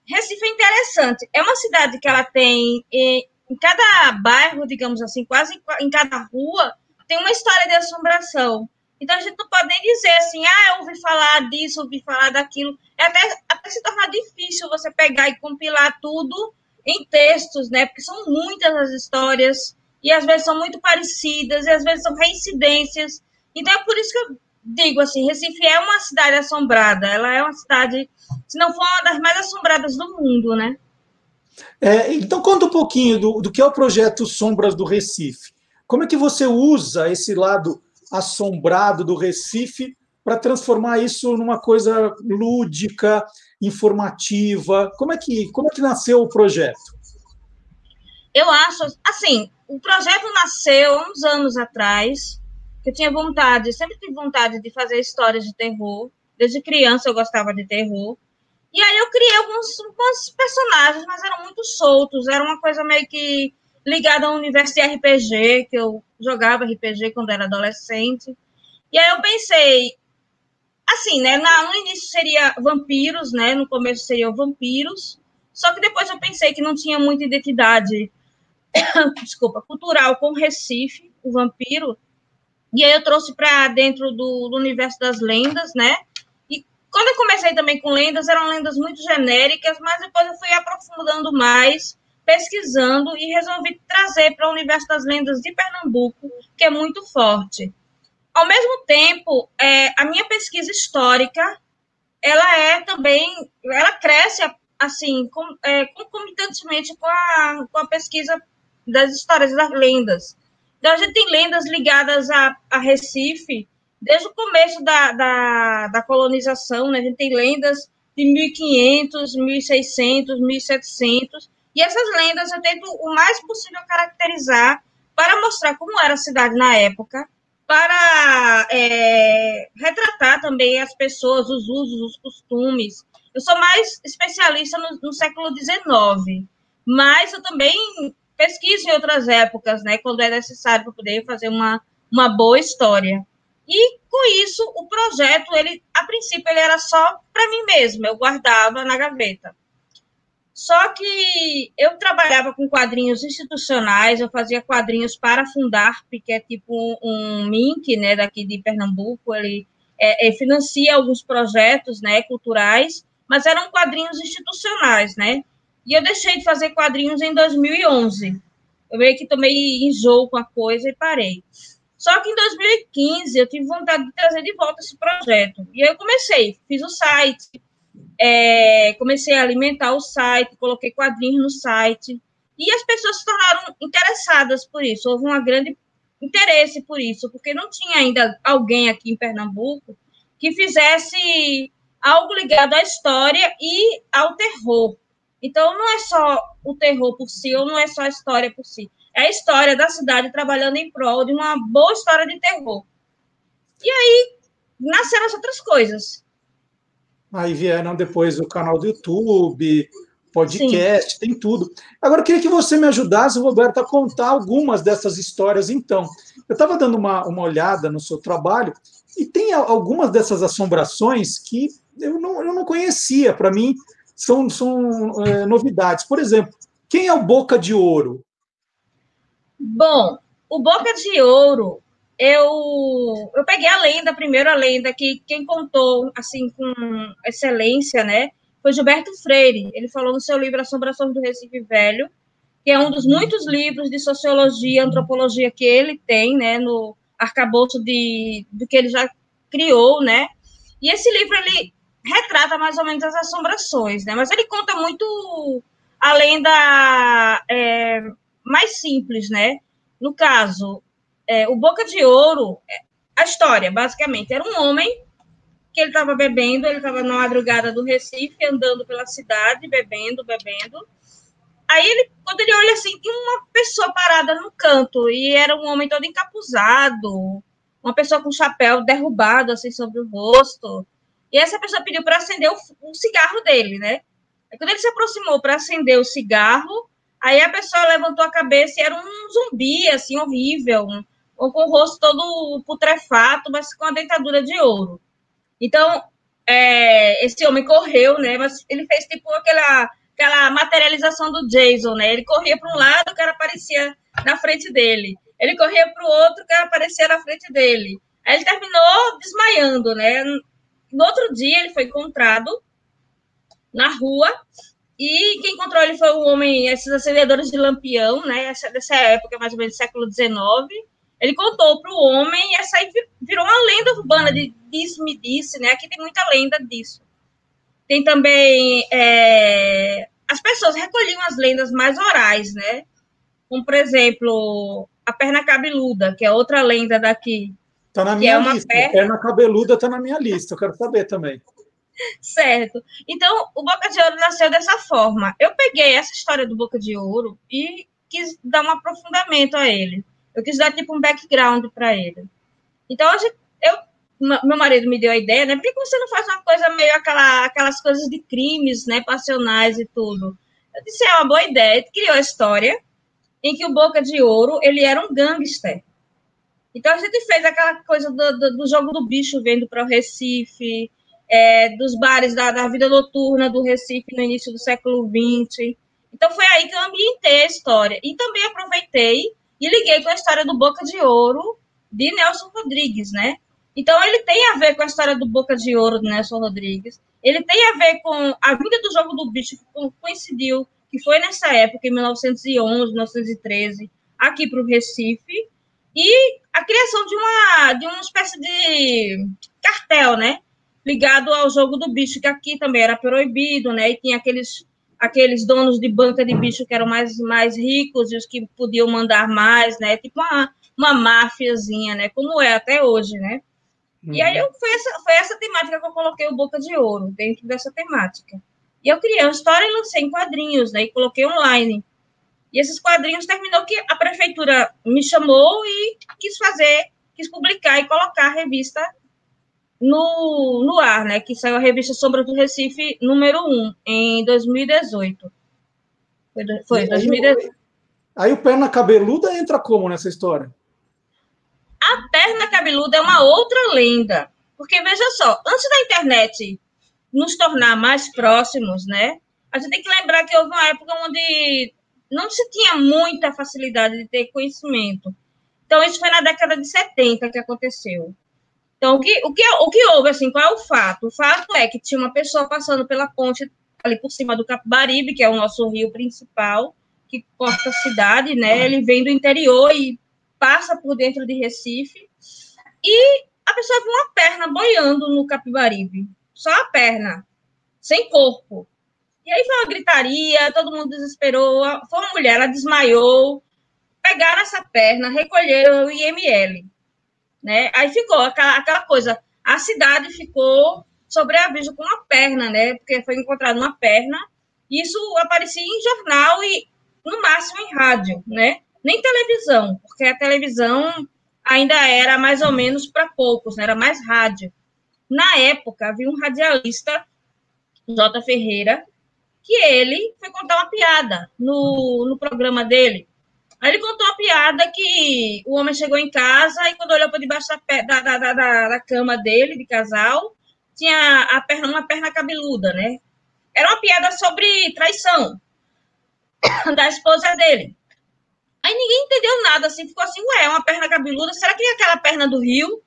Recife é interessante. É uma cidade que ela tem em, em cada bairro, digamos assim, quase em cada rua, tem uma história de assombração. Então a gente não pode nem dizer assim, ah, eu ouvi falar disso, ouvi falar daquilo. É até, até se tornar difícil você pegar e compilar tudo em textos, né? Porque são muitas as histórias, e às vezes são muito parecidas, e às vezes são reincidências. Então é por isso que eu digo assim, Recife é uma cidade assombrada. Ela é uma cidade, se não for uma das mais assombradas do mundo, né? É, então conta um pouquinho do, do que é o projeto Sombras do Recife. Como é que você usa esse lado assombrado do Recife para transformar isso numa coisa lúdica, informativa? Como é que como é que nasceu o projeto? Eu acho, assim, o projeto nasceu uns anos atrás. Que eu tinha vontade, sempre tive vontade de fazer histórias de terror. Desde criança eu gostava de terror. E aí eu criei alguns, alguns personagens, mas eram muito soltos. Era uma coisa meio que ligada ao universo de RPG, que eu jogava RPG quando era adolescente. E aí eu pensei, assim, né? Na, no início seria vampiros, né? No começo seriam vampiros. Só que depois eu pensei que não tinha muita identidade, *coughs* desculpa, cultural com Recife, o vampiro. E aí eu trouxe para dentro do, do universo das lendas, né? Quando eu comecei também com lendas, eram lendas muito genéricas, mas depois eu fui aprofundando mais, pesquisando e resolvi trazer para o universo das lendas de Pernambuco, que é muito forte. Ao mesmo tempo, é, a minha pesquisa histórica, ela é também, ela cresce assim, com, é, concomitantemente com a, com a pesquisa das histórias das lendas. Então, a gente tem lendas ligadas a, a Recife, desde o começo da, da, da colonização, né? A gente tem lendas de 1500, 1600, 1700, e essas lendas eu tento o mais possível caracterizar para mostrar como era a cidade na época, para é, retratar também as pessoas, os usos, os costumes. Eu sou mais especialista no, no século XIX, mas eu também pesquiso em outras épocas, né, quando é necessário para poder fazer uma, uma boa história. E com isso, o projeto, ele a princípio ele era só para mim mesma, eu guardava na gaveta. Só que eu trabalhava com quadrinhos institucionais, eu fazia quadrinhos para a Fundarp, que é tipo um, um MINC, né, daqui de Pernambuco, ele é, é, financia alguns projetos, né, culturais, mas eram quadrinhos institucionais, né, e eu deixei de fazer quadrinhos em 2011. Eu meio que tomei enjoo com a coisa e parei. Só que em 2015 eu tive vontade de trazer de volta esse projeto. E aí eu comecei, fiz o site, é, comecei a alimentar o site, coloquei quadrinhos no site. E as pessoas se tornaram interessadas por isso. Houve um grande interesse por isso, porque não tinha ainda alguém aqui em Pernambuco que fizesse algo ligado à história e ao terror. Então, não é só o terror por si, ou não é só a história por si é a história da cidade trabalhando em prol de uma boa história de terror. E aí nasceram as outras coisas. Aí vieram depois o canal do YouTube, podcast, Sim. tem tudo. Agora, eu queria que você me ajudasse, Roberto, a contar algumas dessas histórias, então. Eu estava dando uma, uma olhada no seu trabalho e tem algumas dessas assombrações que eu não, eu não conhecia. Para mim, são, são é, novidades. Por exemplo, quem é o Boca de Ouro? Bom, o Boca de Ouro, eu, eu peguei a lenda, primeiro a lenda, que quem contou, assim, com excelência, né, foi Gilberto Freire. Ele falou no seu livro Assombrações do Recife Velho, que é um dos muitos livros de sociologia, antropologia que ele tem, né, no arcabouço de, do que ele já criou, né, e esse livro, ele retrata mais ou menos as assombrações, né, mas ele conta muito a lenda... É, mais simples, né? No caso, é, o Boca de Ouro, a história, basicamente, era um homem que ele estava bebendo, ele estava na madrugada do Recife, andando pela cidade, bebendo, bebendo. Aí, ele, quando ele olha assim, tem uma pessoa parada no canto, e era um homem todo encapuzado, uma pessoa com chapéu derrubado, assim, sobre o rosto. E essa pessoa pediu para acender o, o cigarro dele, né? Aí, quando ele se aproximou para acender o cigarro, Aí a pessoa levantou a cabeça e era um zumbi, assim, horrível, um, com o rosto todo putrefato, mas com a dentadura de ouro. Então, é, esse homem correu, né? Mas ele fez tipo aquela, aquela materialização do Jason, né? Ele corria para um lado, o cara aparecia na frente dele. Ele corria para o outro, o cara aparecia na frente dele. Aí ele terminou desmaiando, né? No outro dia, ele foi encontrado na rua e quem encontrou ele foi um homem, esses acendedores de lampião, né? Essa, dessa época, mais ou menos século XIX. Ele contou para o homem e essa aí virou uma lenda urbana de disse me disse, né? Aqui tem muita lenda disso. Tem também é, as pessoas recolhiam as lendas mais orais, né? Como por exemplo a perna cabeluda, que é outra lenda daqui. Está na minha é lista. Perna... perna cabeluda está na minha lista. Eu quero saber também. *laughs* Certo. Então, o Boca de Ouro nasceu dessa forma. Eu peguei essa história do Boca de Ouro e quis dar um aprofundamento a ele. Eu quis dar tipo um background para ele. Então, eu, meu marido me deu a ideia, né? Por que você não faz uma coisa meio aquela, aquelas coisas de crimes, né? Passionais e tudo. Eu disse, é uma boa ideia. Ele criou a história em que o Boca de Ouro, ele era um gangster. Então, a gente fez aquela coisa do, do, do jogo do bicho vendo para o Recife, é, dos bares da, da, vida noturna do Recife no início do século XX. Então foi aí que eu ambientei a história. E também aproveitei e liguei com a história do Boca de Ouro de Nelson Rodrigues, né? Então ele tem a ver com a história do Boca de Ouro de Nelson Rodrigues. Ele tem a ver com a vida do jogo do bicho que coincidiu, que foi nessa época, em 1911, 1913, aqui para o Recife. E a criação de uma, de uma espécie de cartel, né? ligado ao jogo do bicho, que aqui também era proibido, né? E tinha aqueles, aqueles donos de banca de bicho que eram mais, mais ricos e os que podiam mandar mais, né? Tipo uma, uma máfiazinha, né? Como é até hoje, né? Uhum. E aí eu, foi, essa, foi essa temática que eu coloquei o Boca de Ouro, dentro dessa temática. E eu criei uma história e lancei em quadrinhos, né? E coloquei online. E esses quadrinhos terminou que a prefeitura me chamou e quis fazer, quis publicar e colocar a revista no, no ar, né? Que saiu a revista Sombra do Recife número 1, em 2018. Foi, foi 2018. Aí o perna cabeluda entra como nessa história? A perna cabeluda é uma outra lenda. Porque, veja só, antes da internet nos tornar mais próximos, né? A gente tem que lembrar que houve uma época onde não se tinha muita facilidade de ter conhecimento. Então, isso foi na década de 70 que aconteceu. Então, o que, o, que, o que houve, assim, qual é o fato? O fato é que tinha uma pessoa passando pela ponte ali por cima do Capibaribe, que é o nosso rio principal, que corta a cidade, né? Ele vem do interior e passa por dentro de Recife. E a pessoa viu uma perna boiando no Capibaribe. Só a perna, sem corpo. E aí foi uma gritaria, todo mundo desesperou. Foi uma mulher, ela desmaiou. Pegaram essa perna, recolheram o IML né? Aí ficou aquela, aquela coisa, a cidade ficou sobreaviso com uma perna, né? Porque foi encontrada uma perna, isso aparecia em jornal e no máximo em rádio, né? Nem televisão, porque a televisão ainda era mais ou menos para poucos, né? era mais rádio. Na época, havia um radialista, J. Ferreira, que ele foi contar uma piada no, no programa dele. Aí ele contou a piada que o homem chegou em casa e quando olhou para debaixo da, da, da, da, cama dele, de casal, tinha a perna, uma perna cabeluda, né? Era uma piada sobre traição *coughs* da esposa dele. Aí ninguém entendeu nada, assim, ficou assim, ué, uma perna cabeluda, será que é aquela perna do rio?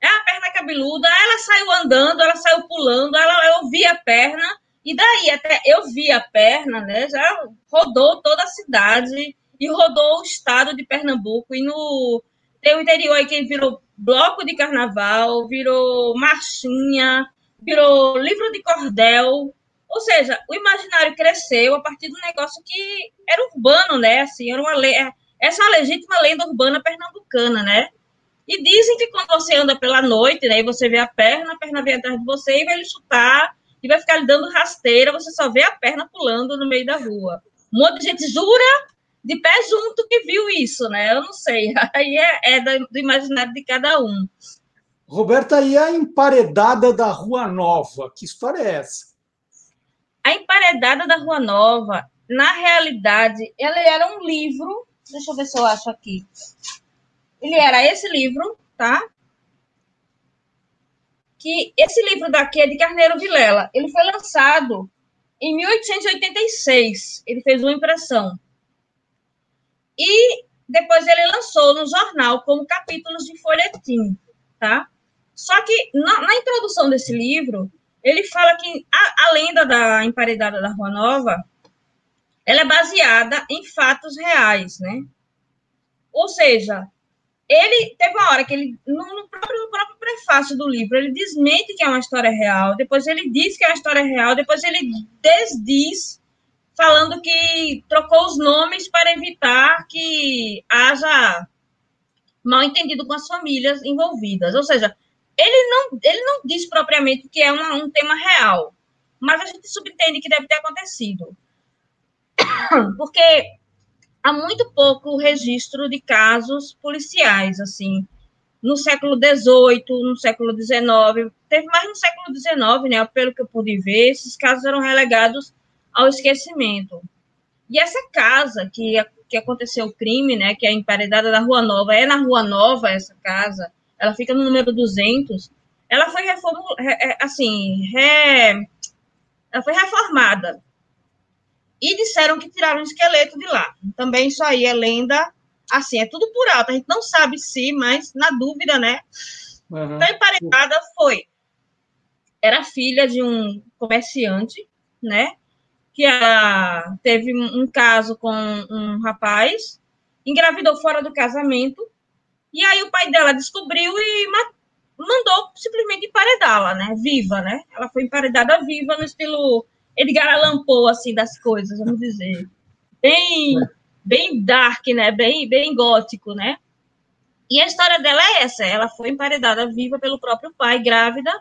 É a perna cabeluda, ela saiu andando, ela saiu pulando, ela, eu vi a perna, e daí até eu vi a perna, né, já rodou toda a cidade, e rodou o estado de Pernambuco. E no tem o interior aí que virou bloco de carnaval, virou marchinha, virou livro de cordel. Ou seja, o imaginário cresceu a partir do negócio que era urbano, né? Assim, era uma lei, essa é uma legítima lenda urbana pernambucana, né? E dizem que quando você anda pela noite, né, e você vê a perna, a perna vem atrás de você e vai lhe chutar, e vai ficar lhe dando rasteira, você só vê a perna pulando no meio da rua. Um monte de gente jura de pé junto que viu isso, né? Eu não sei. *laughs* Aí é, é do imaginário de cada um. Roberta, e a emparedada da Rua Nova? Que história é essa? A emparedada da Rua Nova, na realidade, ela era um livro. Deixa eu ver se eu acho aqui. Ele era esse livro, tá? Que esse livro daqui é de Carneiro Vilela. Ele foi lançado em 1886. Ele fez uma impressão. E depois ele lançou no jornal como capítulos de folhetim, tá? Só que na, na introdução desse livro, ele fala que a, a, lenda da emparedada da Rua Nova, ela é baseada em fatos reais, né? Ou seja, ele teve uma hora que ele, no, no, próprio, no próprio prefácio do livro, ele desmente que é uma história real, depois ele diz que é uma história real, depois ele desdiz, falando que trocou os nomes para evitar que haja mal entendido com as famílias envolvidas. Ou seja, ele não, ele não diz propriamente que é um tema real, mas a gente subentende que deve ter acontecido. *coughs* Porque há muito pouco registro de casos policiais, assim, no século XVIII, no século XIX, teve mais no século XIX, né, pelo que eu pude ver, esses casos eram relegados ao esquecimento. E essa casa que, que aconteceu o crime, né, que é a emparedada da Rua Nova, é na Rua Nova essa casa, ela fica no número 200, ela foi reformulada, é, assim, re, ela foi reformada e disseram que tiraram o esqueleto de lá. Também isso aí é lenda, assim, é tudo por alto. A gente não sabe se, mas na dúvida, né? Uhum. Então, emparedada foi. Era filha de um comerciante, né? Que a, teve um caso com um rapaz, engravidou fora do casamento, e aí o pai dela descobriu e mandou simplesmente emparedá-la, né? Viva, né? Ela foi emparedada viva no estilo Edgar Allan Poe, assim, das coisas, vamos dizer. Bem, bem dark, né? Bem, bem gótico, né? E a história dela é essa: ela foi emparedada viva pelo próprio pai, grávida,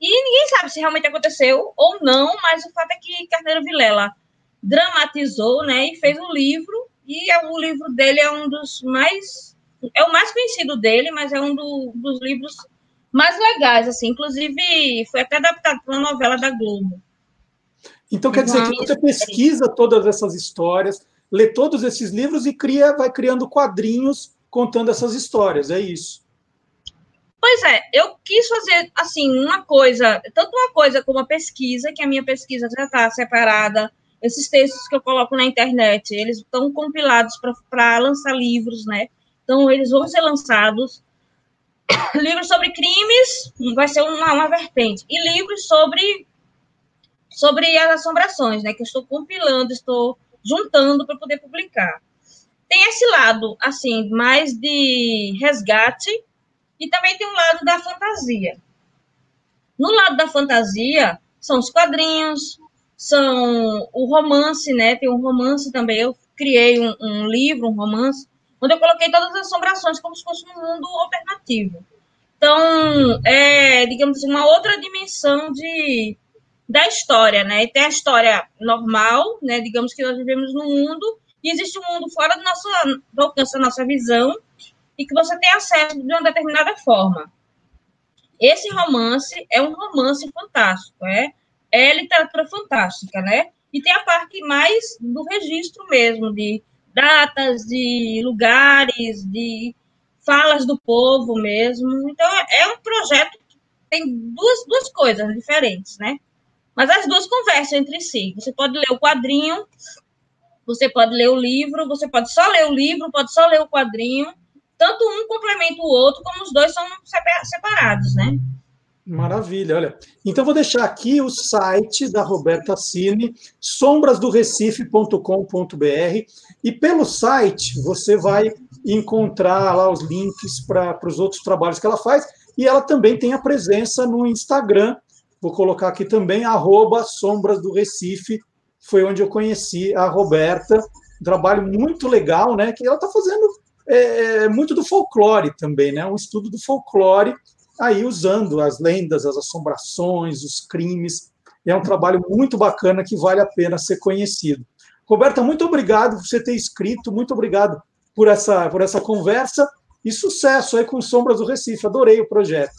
e ninguém sabe se realmente aconteceu ou não, mas o fato é que Carneiro Vilela dramatizou, né, e fez um livro, e é, o livro dele é um dos mais é o mais conhecido dele, mas é um do, dos livros mais legais, assim, inclusive foi até adaptado para uma novela da Globo. Então quer dizer que você pesquisa todas essas histórias, lê todos esses livros e cria, vai criando quadrinhos contando essas histórias, é isso. Pois é, eu quis fazer assim uma coisa, tanto uma coisa como a pesquisa, que a minha pesquisa já está separada. Esses textos que eu coloco na internet, eles estão compilados para lançar livros, né? Então eles vão ser lançados. *coughs* livros sobre crimes vai ser uma, uma vertente e livros sobre sobre as assombrações, né? Que eu estou compilando, estou juntando para poder publicar. Tem esse lado, assim, mais de resgate e também tem um lado da fantasia. No lado da fantasia são os quadrinhos, são o romance, né? Tem um romance também. Eu criei um, um livro, um romance, onde eu coloquei todas as assombrações como se fosse um mundo alternativo. Então, é, digamos assim, uma outra dimensão de, da história, né? E tem a história normal, né? Digamos que nós vivemos num mundo e existe um mundo fora do nosso do alcance da nossa visão e que você tem acesso de uma determinada forma. Esse romance é um romance fantástico, é, é literatura fantástica, né? E tem a parte mais do registro mesmo, de datas, de lugares, de falas do povo mesmo. Então, é um projeto que tem duas, duas coisas diferentes, né? Mas as duas conversam entre si. Você pode ler o quadrinho, você pode ler o livro, você pode só ler o livro, pode só ler o quadrinho. Tanto um complementa o outro, como os dois são separados, né? Maravilha, olha. Então vou deixar aqui o site da Roberta Cine, sombrasdorecife.com.br, e pelo site você vai encontrar lá os links para os outros trabalhos que ela faz, e ela também tem a presença no Instagram, Vou colocar aqui também, arroba Sombras do Recife, foi onde eu conheci a Roberta, um trabalho muito legal, né? Que ela está fazendo é, muito do folclore também, né? Um estudo do folclore, aí usando as lendas, as assombrações, os crimes. É um trabalho muito bacana que vale a pena ser conhecido. Roberta, muito obrigado por você ter escrito, muito obrigado por essa, por essa conversa e sucesso aí com Sombras do Recife. Adorei o projeto.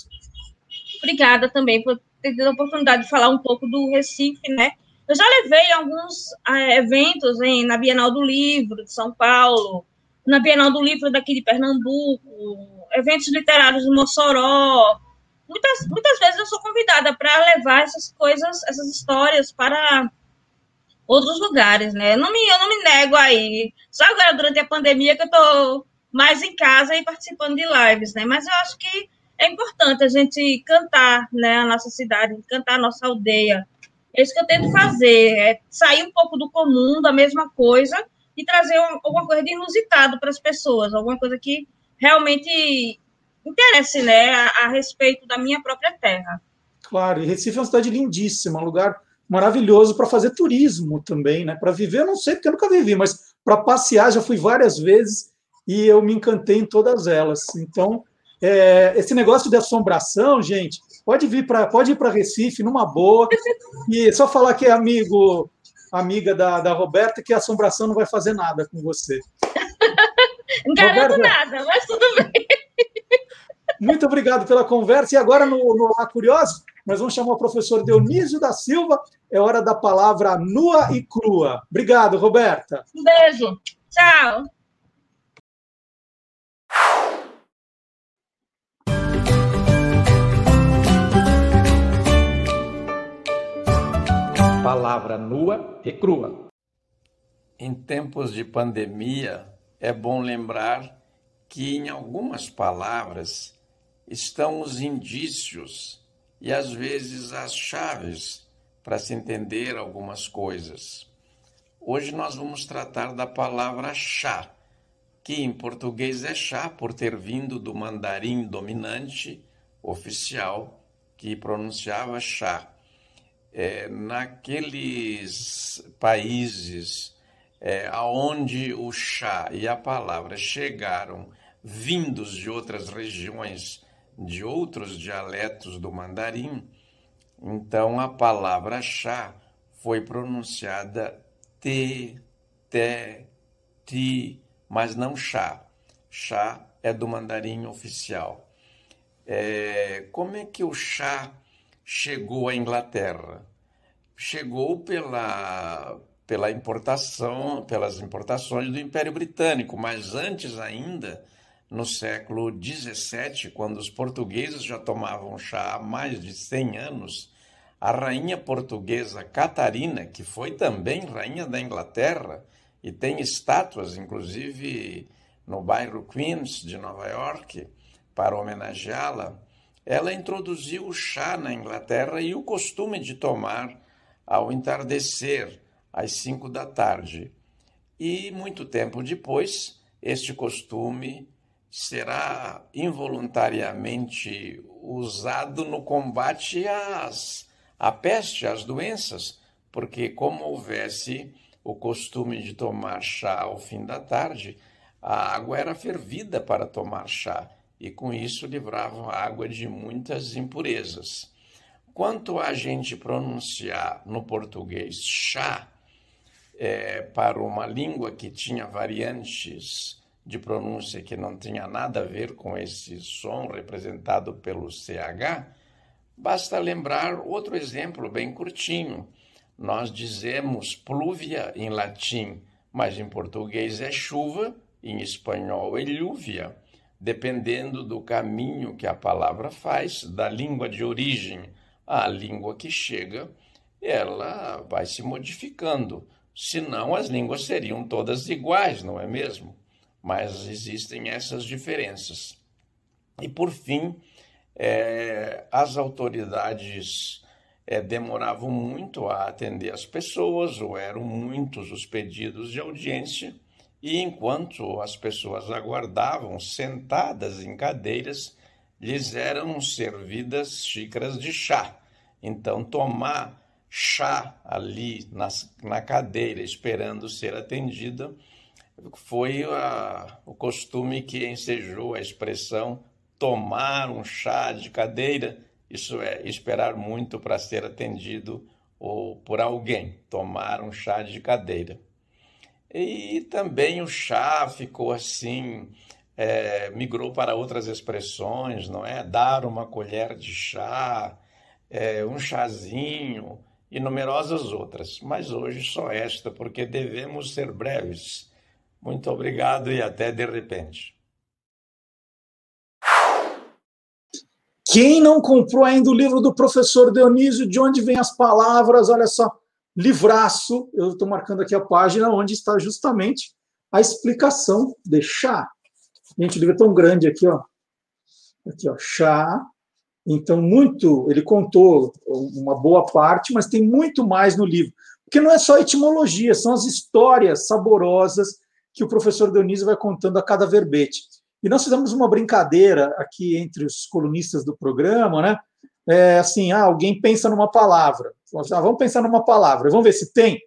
Obrigada também por ter tido a oportunidade de falar um pouco do Recife, né? Eu já levei alguns é, eventos em, na Bienal do Livro de São Paulo, na Bienal do Livro daqui de Pernambuco, eventos literários de Mossoró. Muitas, muitas vezes eu sou convidada para levar essas coisas, essas histórias para outros lugares, né? Eu não me, eu não me nego aí. Só agora, durante a pandemia, que eu estou mais em casa e participando de lives, né? Mas eu acho que é importante a gente cantar né, a nossa cidade, cantar a nossa aldeia. É isso que eu tento fazer, é sair um pouco do comum, da mesma coisa, e trazer alguma coisa de inusitado para as pessoas, alguma coisa que realmente interesse né, a, a, respeito da minha própria terra. Claro, e Recife é uma cidade lindíssima, um lugar maravilhoso para fazer turismo também, né? Para viver, eu não sei porque eu nunca vivi, mas para passear já fui várias vezes e eu me encantei em todas elas. Então, é, esse negócio de assombração, gente, pode vir para pode ir para Recife numa boa e só falar que é amigo amiga da, da Roberta que a assombração não vai fazer nada com você. *laughs* Não garanto Roberta, nada, mas tudo bem. *laughs* Muito obrigado pela conversa. E agora, no, no A Curioso, nós vamos chamar o professor Dionísio da Silva. É hora da palavra nua e crua. Obrigado, Roberta. Um beijo. Tchau. Palavra nua e crua. Em tempos de pandemia, é bom lembrar que em algumas palavras estão os indícios e às vezes as chaves para se entender algumas coisas. Hoje nós vamos tratar da palavra chá, que em português é chá por ter vindo do mandarim dominante oficial que pronunciava chá. É, naqueles países é, aonde o chá e a palavra chegaram vindos de outras regiões, de outros dialetos do mandarim, então a palavra chá foi pronunciada te, te, ti, mas não chá. Chá é do mandarim oficial. É, como é que o chá chegou à Inglaterra? Chegou pela, pela importação, pelas importações do Império Britânico, mas antes ainda, no século XVII, quando os portugueses já tomavam chá há mais de 100 anos, a rainha portuguesa Catarina, que foi também rainha da Inglaterra e tem estátuas, inclusive no bairro Queens de Nova York, para homenageá-la, ela introduziu o chá na Inglaterra e o costume de tomar ao entardecer às cinco da tarde. E muito tempo depois, este costume será involuntariamente usado no combate às, à peste, às doenças, porque, como houvesse o costume de tomar chá ao fim da tarde, a água era fervida para tomar chá e, com isso, livravam a água de muitas impurezas. Quanto a gente pronunciar no português chá, é, para uma língua que tinha variantes de pronúncia que não tinha nada a ver com esse som representado pelo CH, basta lembrar outro exemplo bem curtinho. Nós dizemos plúvia em latim, mas em português é chuva, em espanhol é lluvia. Dependendo do caminho que a palavra faz, da língua de origem à língua que chega, ela vai se modificando senão as línguas seriam todas iguais, não é mesmo? Mas existem essas diferenças. E, por fim, é, as autoridades é, demoravam muito a atender as pessoas, ou eram muitos os pedidos de audiência, e enquanto as pessoas aguardavam sentadas em cadeiras, lhes eram servidas xícaras de chá. Então, tomar chá ali na cadeira, esperando ser atendida, foi a, o costume que ensejou a expressão tomar um chá de cadeira, isso é, esperar muito para ser atendido ou por alguém, tomar um chá de cadeira. E também o chá ficou assim, é, migrou para outras expressões, não é? Dar uma colher de chá, é, um chazinho, e numerosas outras, mas hoje só esta, porque devemos ser breves. Muito obrigado e até de repente. Quem não comprou ainda o livro do professor Dionísio, de onde vêm as palavras? Olha só, livraço. Eu estou marcando aqui a página onde está justamente a explicação de chá. Gente, o livro é tão grande aqui, ó. Aqui, ó, chá, então, muito, ele contou uma boa parte, mas tem muito mais no livro. Porque não é só etimologia, são as histórias saborosas que o professor Dionísio vai contando a cada verbete. E nós fizemos uma brincadeira aqui entre os colunistas do programa, né? É, assim, ah, alguém pensa numa palavra. Ah, vamos pensar numa palavra, vamos ver se tem.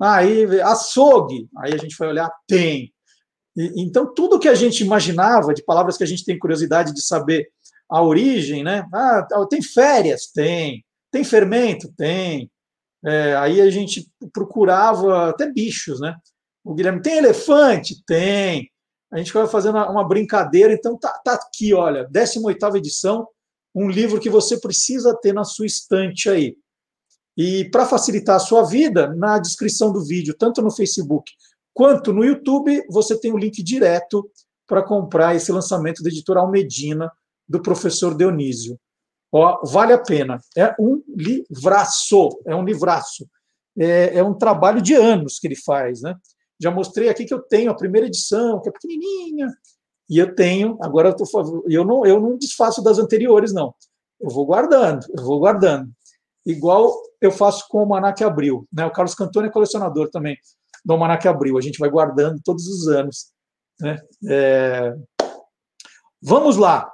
Aí, açougue. Aí a gente vai olhar, tem. E, então, tudo que a gente imaginava, de palavras que a gente tem curiosidade de saber a origem, né? Ah, tem férias? Tem. Tem fermento? Tem. É, aí a gente procurava até bichos, né? O Guilherme, tem elefante? Tem. A gente vai fazendo uma brincadeira, então tá, tá aqui, olha, 18 edição, um livro que você precisa ter na sua estante aí. E para facilitar a sua vida, na descrição do vídeo, tanto no Facebook quanto no YouTube, você tem o um link direto para comprar esse lançamento da editora Almedina, do professor Dionísio. Ó, vale a pena. É um livraço, é um livraço. É, é, um trabalho de anos que ele faz, né? Já mostrei aqui que eu tenho a primeira edição, que é pequenininha, e eu tenho, agora eu, tô, eu, não, eu não desfaço das anteriores, não. Eu vou guardando, eu vou guardando. Igual eu faço com o Manac Abril. Né? O Carlos Cantoni é colecionador também do Manac Abril. A gente vai guardando todos os anos. Né? É... Vamos lá.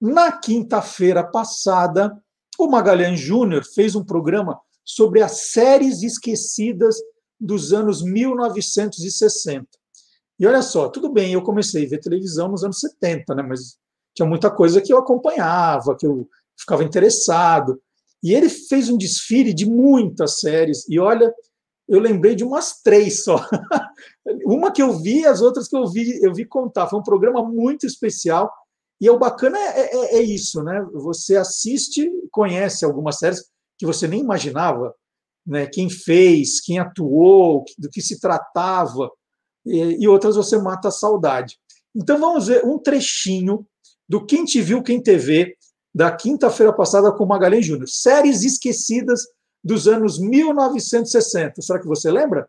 Na quinta-feira passada, o Magalhães Júnior fez um programa sobre as séries esquecidas dos anos 1960. E olha só, tudo bem, eu comecei a ver televisão nos anos 70, né, mas tinha muita coisa que eu acompanhava, que eu ficava interessado. E ele fez um desfile de muitas séries, e olha, eu lembrei de umas três só. *laughs* Uma que eu vi, as outras que eu vi, eu vi contar. Foi um programa muito especial e o bacana é, é, é, isso, né? Você assiste, conhece algumas séries que você nem imaginava, né? Quem fez, quem atuou, do que se tratava, e, e outras você mata a saudade. Então vamos ver um trechinho do Quem Te Viu, Quem TV, da quinta-feira passada com Magalhães Júnior. Séries esquecidas dos anos 1960. Será que você lembra?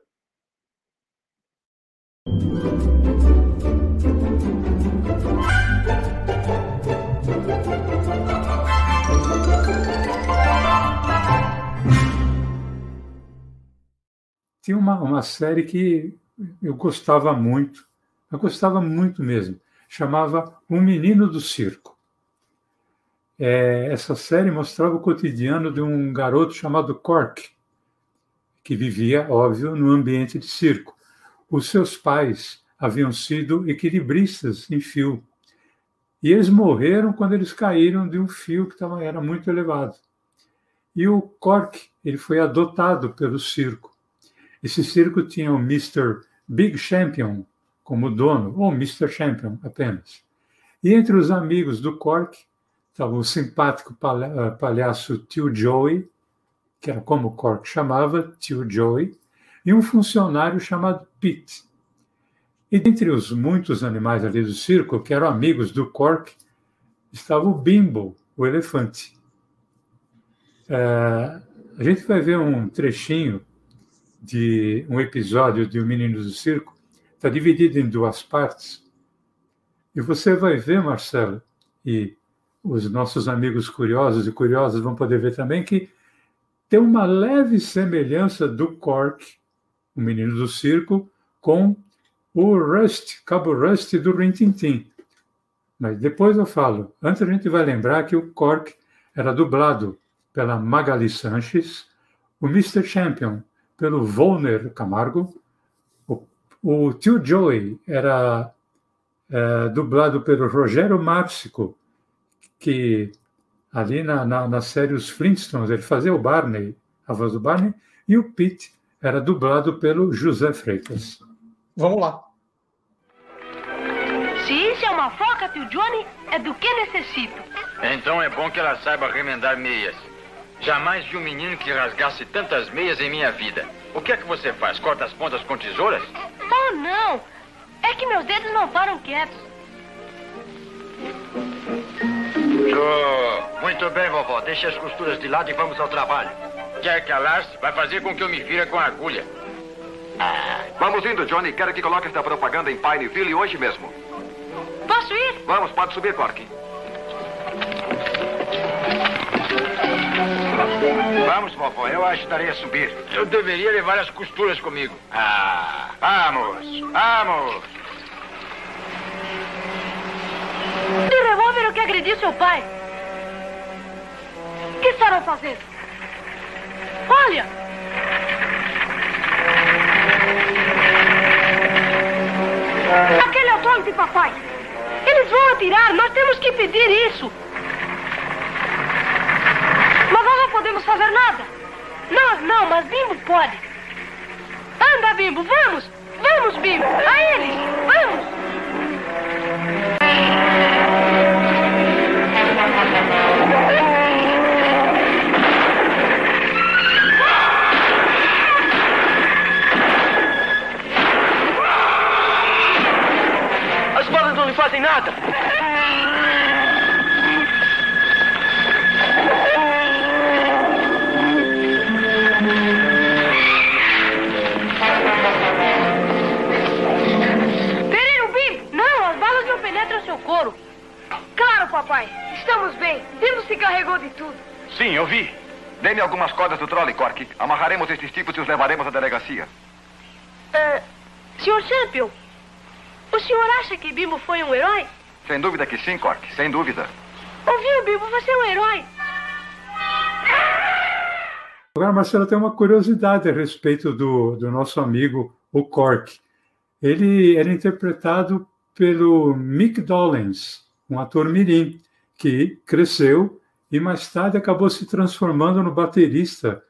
Tinha uma, uma série que eu gostava muito, eu gostava muito mesmo, chamava O Menino do Circo. É, essa série mostrava o cotidiano de um garoto chamado Cork, que vivia, óbvio, no ambiente de circo. Os seus pais haviam sido equilibristas em fio. E eles morreram quando eles caíram de um fio que tava, era muito elevado. E o Cork ele foi adotado pelo circo. Esse circo tinha o Mr. Big Champion como dono, ou Mr. Champion apenas. E entre os amigos do Cork estava o simpático eh, palhaço Tio Joey, que era como o Cork chamava, Tio Joey, e um funcionário chamado Pete. E dentre os muitos animais ali do circo, que eram amigos do Cork, estava o Bimbo, o elefante. É, a gente vai ver um trechinho de um episódio de O Menino do Circo, está dividido em duas partes. E você vai ver, Marcelo, e os nossos amigos curiosos e curiosas vão poder ver também, que tem uma leve semelhança do Cork, o Menino do Circo, com o Rust, Cabo Rust do Rin Tin Tin. Mas depois eu falo. Antes a gente vai lembrar que o Cork era dublado pela Magali Sanches, o Mr. Champion pelo Volner Camargo. O, o tio Joey era é, dublado pelo Rogério Márcico, que ali na, na, na série Os Flintstones ele fazia o Barney, a voz do Barney, e o Pete era dublado pelo José Freitas. Vamos lá. Se isso é uma foca, tio Johnny, é do que necessito. Então é bom que ela saiba remendar meias. Jamais vi um menino que rasgasse tantas meias em minha vida. O que é que você faz? Corta as pontas com tesouras? Oh, não! É que meus dedos não param quietos. Oh, muito bem, vovó. Deixe as costuras de lado e vamos ao trabalho. Quer calar-se? Vai fazer com que eu me vira com a agulha. Ah. Vamos indo, Johnny. Quero que coloque esta propaganda em Pineville hoje mesmo. Posso ir? Vamos, pode subir, Corky. Vamos, vovó, eu ajudarei a subir. Eu deveria levar as costuras comigo. Ah, vamos, vamos. Agredir seu pai. O que estarão fazendo? Olha! Aquele é o de papai. Eles vão atirar, nós temos que impedir isso. Mas nós não podemos fazer nada. Nós não, mas Bimbo pode. Anda, Bimbo, vamos! Vamos, Bimbo! A eles! Vamos! Fazem nada. Bimbo? Não, as balas não penetram seu couro. Claro, papai. Estamos bem. Bimbo se carregou de tudo. Sim, eu vi. Dê-me algumas cordas do trolley, Cork. Amarraremos estes tipos e os levaremos à delegacia. É, Sr. Champion, o senhor acha que Bimbo foi um herói? Sem dúvida que sim, Cork. Sem dúvida. Ouviu, Bimbo? Você é um herói. Agora, Marcelo, tem uma curiosidade a respeito do, do nosso amigo, o Cork. Ele era interpretado pelo Mick Dolenz, um ator mirim, que cresceu e mais tarde acabou se transformando no baterista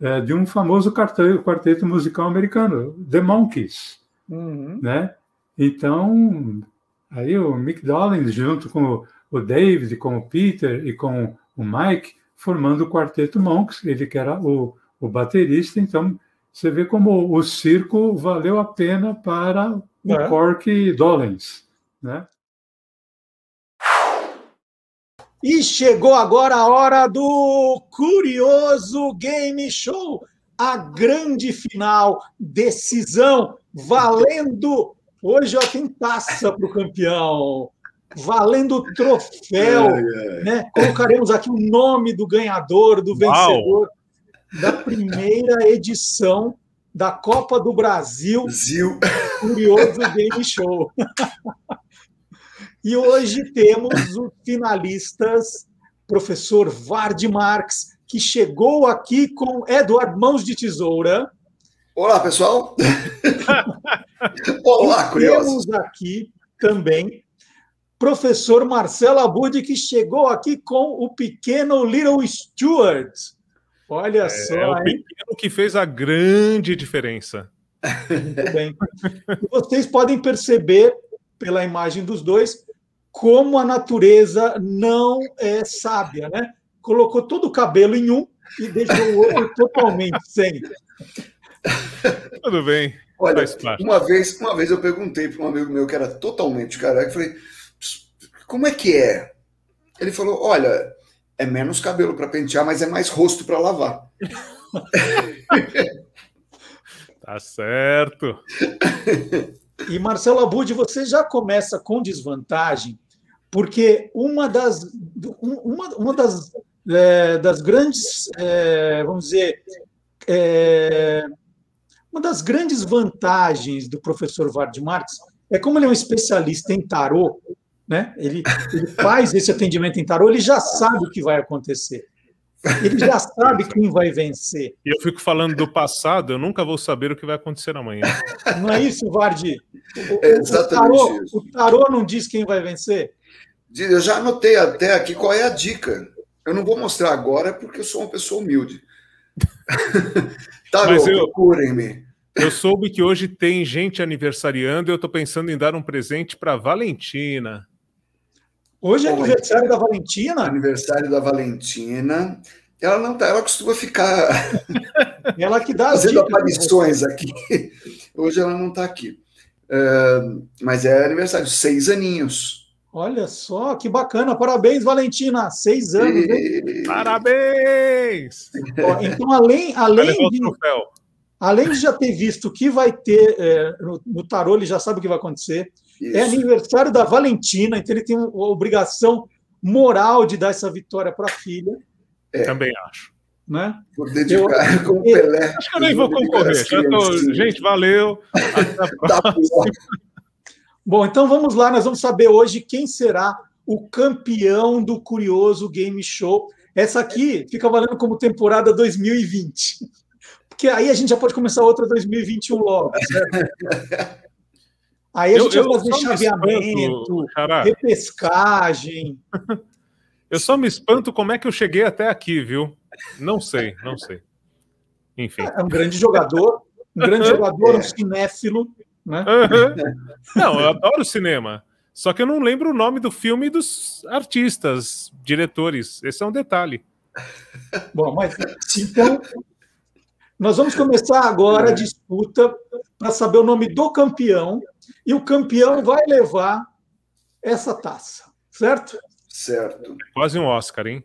eh, de um famoso quarteto, quarteto musical americano, The Monkees. Uhum. né? Então, aí o Mick Dolenz, junto com o, David, com o Peter e com o Mike, formando o quarteto Monks, ele que era o, o baterista, então você vê como o circo valeu a pena para o É. Cork Dolenz, né? E chegou agora a hora do Curioso Game Show, a grande final, decisão, valendo. Hoje ó, tem taça para o campeão, valendo troféu. Né? Colocaremos aqui o nome do ganhador, do Uau. vencedor da primeira edição da Copa do Brasil Curioso Game Show. E hoje temos os finalistas, professor Vard Marx, que chegou aqui com Eduardo Mãos de Tesoura. Olá, pessoal. *laughs* Olá, curiosos. Temos aqui também professor Marcelo Abud, que chegou aqui com o pequeno Little Stuart. Olha só, É o hein? pequeno que fez a grande diferença. Muito bem. Vocês podem perceber pela imagem dos dois como a natureza não é sábia, né? Colocou todo o cabelo em um e deixou o outro totalmente sem. *laughs* Tudo bem. Olha, uma vez, uma vez eu perguntei para um amigo meu que era totalmente careca, falei, como é que é? Ele falou, olha, é menos cabelo para pentear, mas é mais rosto para lavar. *laughs* Tá certo. E Marcelo Abud, você já começa com desvantagem, porque uma das, um- uma, uma das, é, das grandes, é, vamos dizer, é, uma das grandes vantagens do professor Vard Marx é como ele é um especialista em tarô, né? Ele, ele faz esse atendimento em tarô, ele já sabe o que vai acontecer. Ele já sabe quem vai vencer. E eu fico falando do passado, eu nunca vou saber o que vai acontecer amanhã. Não é isso, Vardi? O, o- É o exatamente tarô, isso. o tarô não diz quem vai vencer? Eu já anotei até aqui qual é a dica. Eu não vou mostrar agora porque eu sou uma pessoa humilde. *laughs* Tarô, Mas eu- procurem-me. Eu soube que hoje tem gente aniversariando e eu tô pensando em dar um presente para Valentina. Hoje é Bom, aniversário da Valentina? Aniversário da Valentina. Ela não tá, ela costuma ficar *laughs* Ela que dá as fazendo dicas. aparições aqui. Hoje ela não está aqui. É, mas é aniversário, seis aninhos. Olha só, que bacana. Parabéns, Valentina. Seis anos. hein? E- Parabéns! Ó, Então, além, além, de, além de já ter visto o que vai ter é, no, no tarô, ele já sabe o que vai acontecer. É Isso. aniversário da Valentina, então ele tem a obrigação moral de dar essa vitória para a filha. É. Também acho. Né? Vou dedicar com o Pelé. Acho que eu nem vou concorrer. Tô... Gente, valeu. Até a *laughs* próxima. Bom. Então vamos lá, nós vamos saber hoje quem será o campeão do Curioso Game Show. Essa aqui fica valendo como temporada 2020. Porque aí a gente já pode começar outra 2021 logo? Aí a gente eu vai fazer chaveamento, espanto, repescagem. *laughs* Eu só me espanto como é que eu cheguei até aqui, viu? Não sei, não sei. Enfim. É um grande jogador, um grande *laughs* jogador, um cinéfilo, né? Aham. *laughs* Não, eu adoro cinema. Só que eu não lembro o nome do filme e dos artistas, diretores. Esse é um detalhe. Bom, mas então nós vamos começar agora a disputa para saber o nome do campeão e o campeão vai levar essa taça, certo? Certo. Quase um Oscar, hein?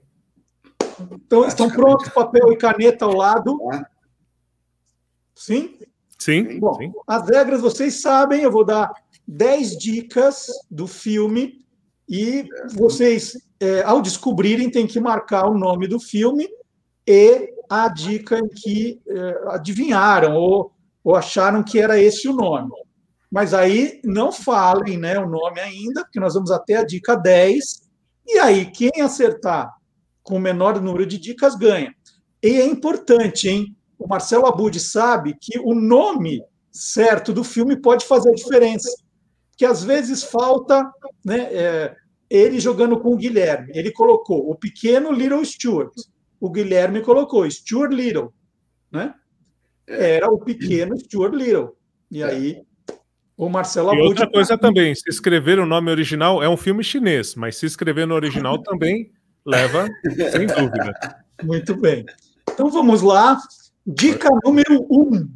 Então estão prontos, papel e caneta ao lado. Sim? Sim, Bom, sim. as regras vocês sabem, eu vou dar 10 dicas do filme e vocês, é, ao descobrirem, têm que marcar o nome do filme e a dica em que é, adivinharam ou, ou acharam que era esse o nome. Mas aí não falem né, o nome ainda, porque nós vamos até a dica 10, e aí quem acertar com o menor número de dicas ganha. E é importante, hein? O Marcelo Abud sabe que o nome certo do filme pode fazer a diferença. Que às vezes falta né, é, ele jogando com o Guilherme. Ele colocou o pequeno Little Stuart. O Guilherme colocou Stuart Little. Né? Era o pequeno Stuart Little. E aí o Marcelo E Abud. outra coisa também, se escrever o nome original, é um filme chinês, mas se escrever no original também leva, sem dúvida. *laughs* Muito bem. Então vamos lá. Dica número um.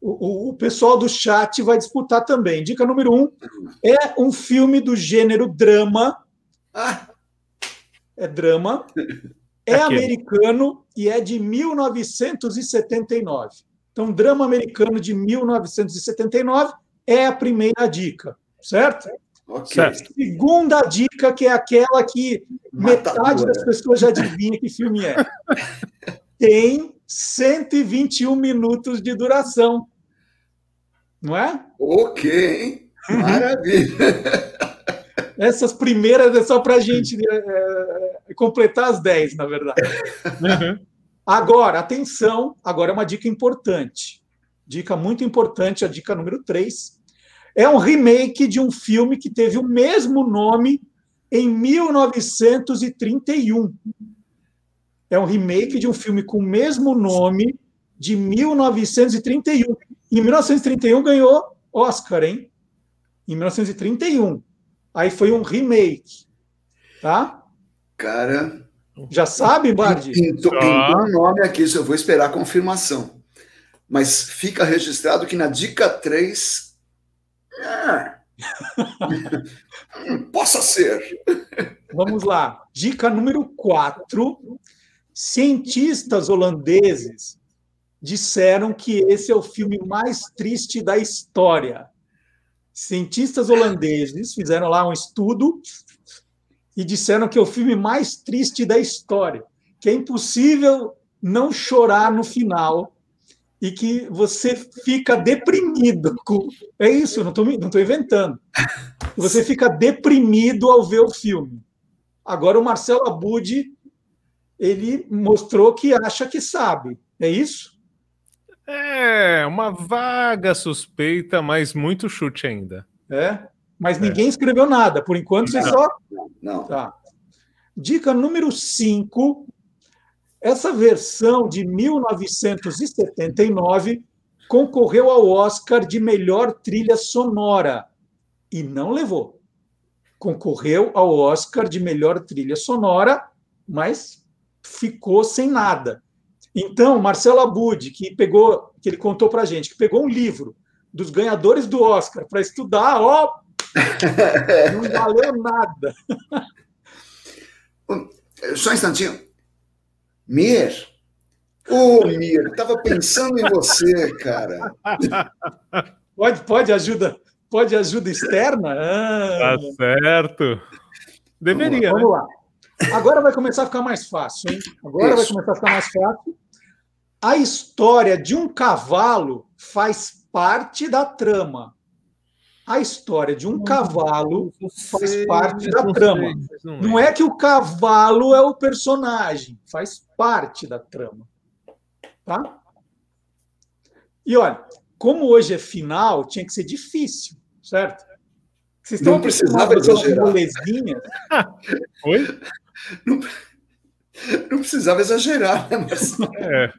O, o- pessoal do chat vai disputar também. Dica número um é um filme do gênero drama. É drama. É Aquele. americano e é de 1979. Então, drama americano de 1979 é a primeira dica, certo? Certo. Segunda dica, que é aquela que metade das pessoas já adivinha que filme é. *laughs* Tem 121 minutos de duração. Não é? Ok, hein? Maravilha. *laughs* Essas primeiras é só para a gente é, é, completar as 10, na verdade. Agora, atenção, agora é uma dica importante. Dica muito importante, a dica número 3. É um remake de um filme que teve o mesmo nome em 1931. É um remake de um filme com o mesmo nome de 1931. Em 1931 ganhou Oscar, hein? Em 1931. Aí foi um remake. Tá? Cara. Já sabe, Bardi? Pintou, um nome aqui, eu vou esperar a confirmação. Mas fica registrado que na dica 3. é, *laughs* Possa ser. Vamos lá. Dica número 4. Cientistas holandeses disseram que esse é o filme mais triste da história. Cientistas holandeses fizeram lá um estudo e disseram que é o filme mais triste da história, que é impossível não chorar no final e que você fica deprimido. Com... É isso, não estou não inventando. Você fica deprimido ao ver o filme. Agora o Marcelo Abud ele mostrou que acha que sabe. É isso? É, uma vaga suspeita, mas muito chute ainda. É. Mas ninguém escreveu nada. Por enquanto, você Não. só. Não. Tá. Dica número 5. Essa versão de 1979 concorreu ao Oscar de melhor trilha sonora e não levou. Concorreu ao Oscar de melhor trilha sonora, mas ficou sem nada. Então, Marcelo Abud, que pegou, que ele contou para gente, que pegou um livro dos ganhadores do Oscar para estudar, ó, *laughs* não valeu nada. Só um instantinho. Mir. Ô, Mir, tava pensando em você, cara. Pode, pode ajuda, pode ajuda externa? Ah. Tá certo. Deveria, Vamos né? lá. Agora vai começar a ficar mais fácil, hein? Agora vai Isso. começar a ficar mais fácil. A história de um cavalo faz parte da trama. a história de um cavalo faz parte da trama. Não é que o cavalo é o personagem, faz parte da trama. Tá? E olha, como hoje é final, tinha que ser difícil, certo? Vocês estão não precisava exagerar. Molezinhas. *laughs* Oi? Não, não, precisava exagerar, né, Marcelo? *laughs* É.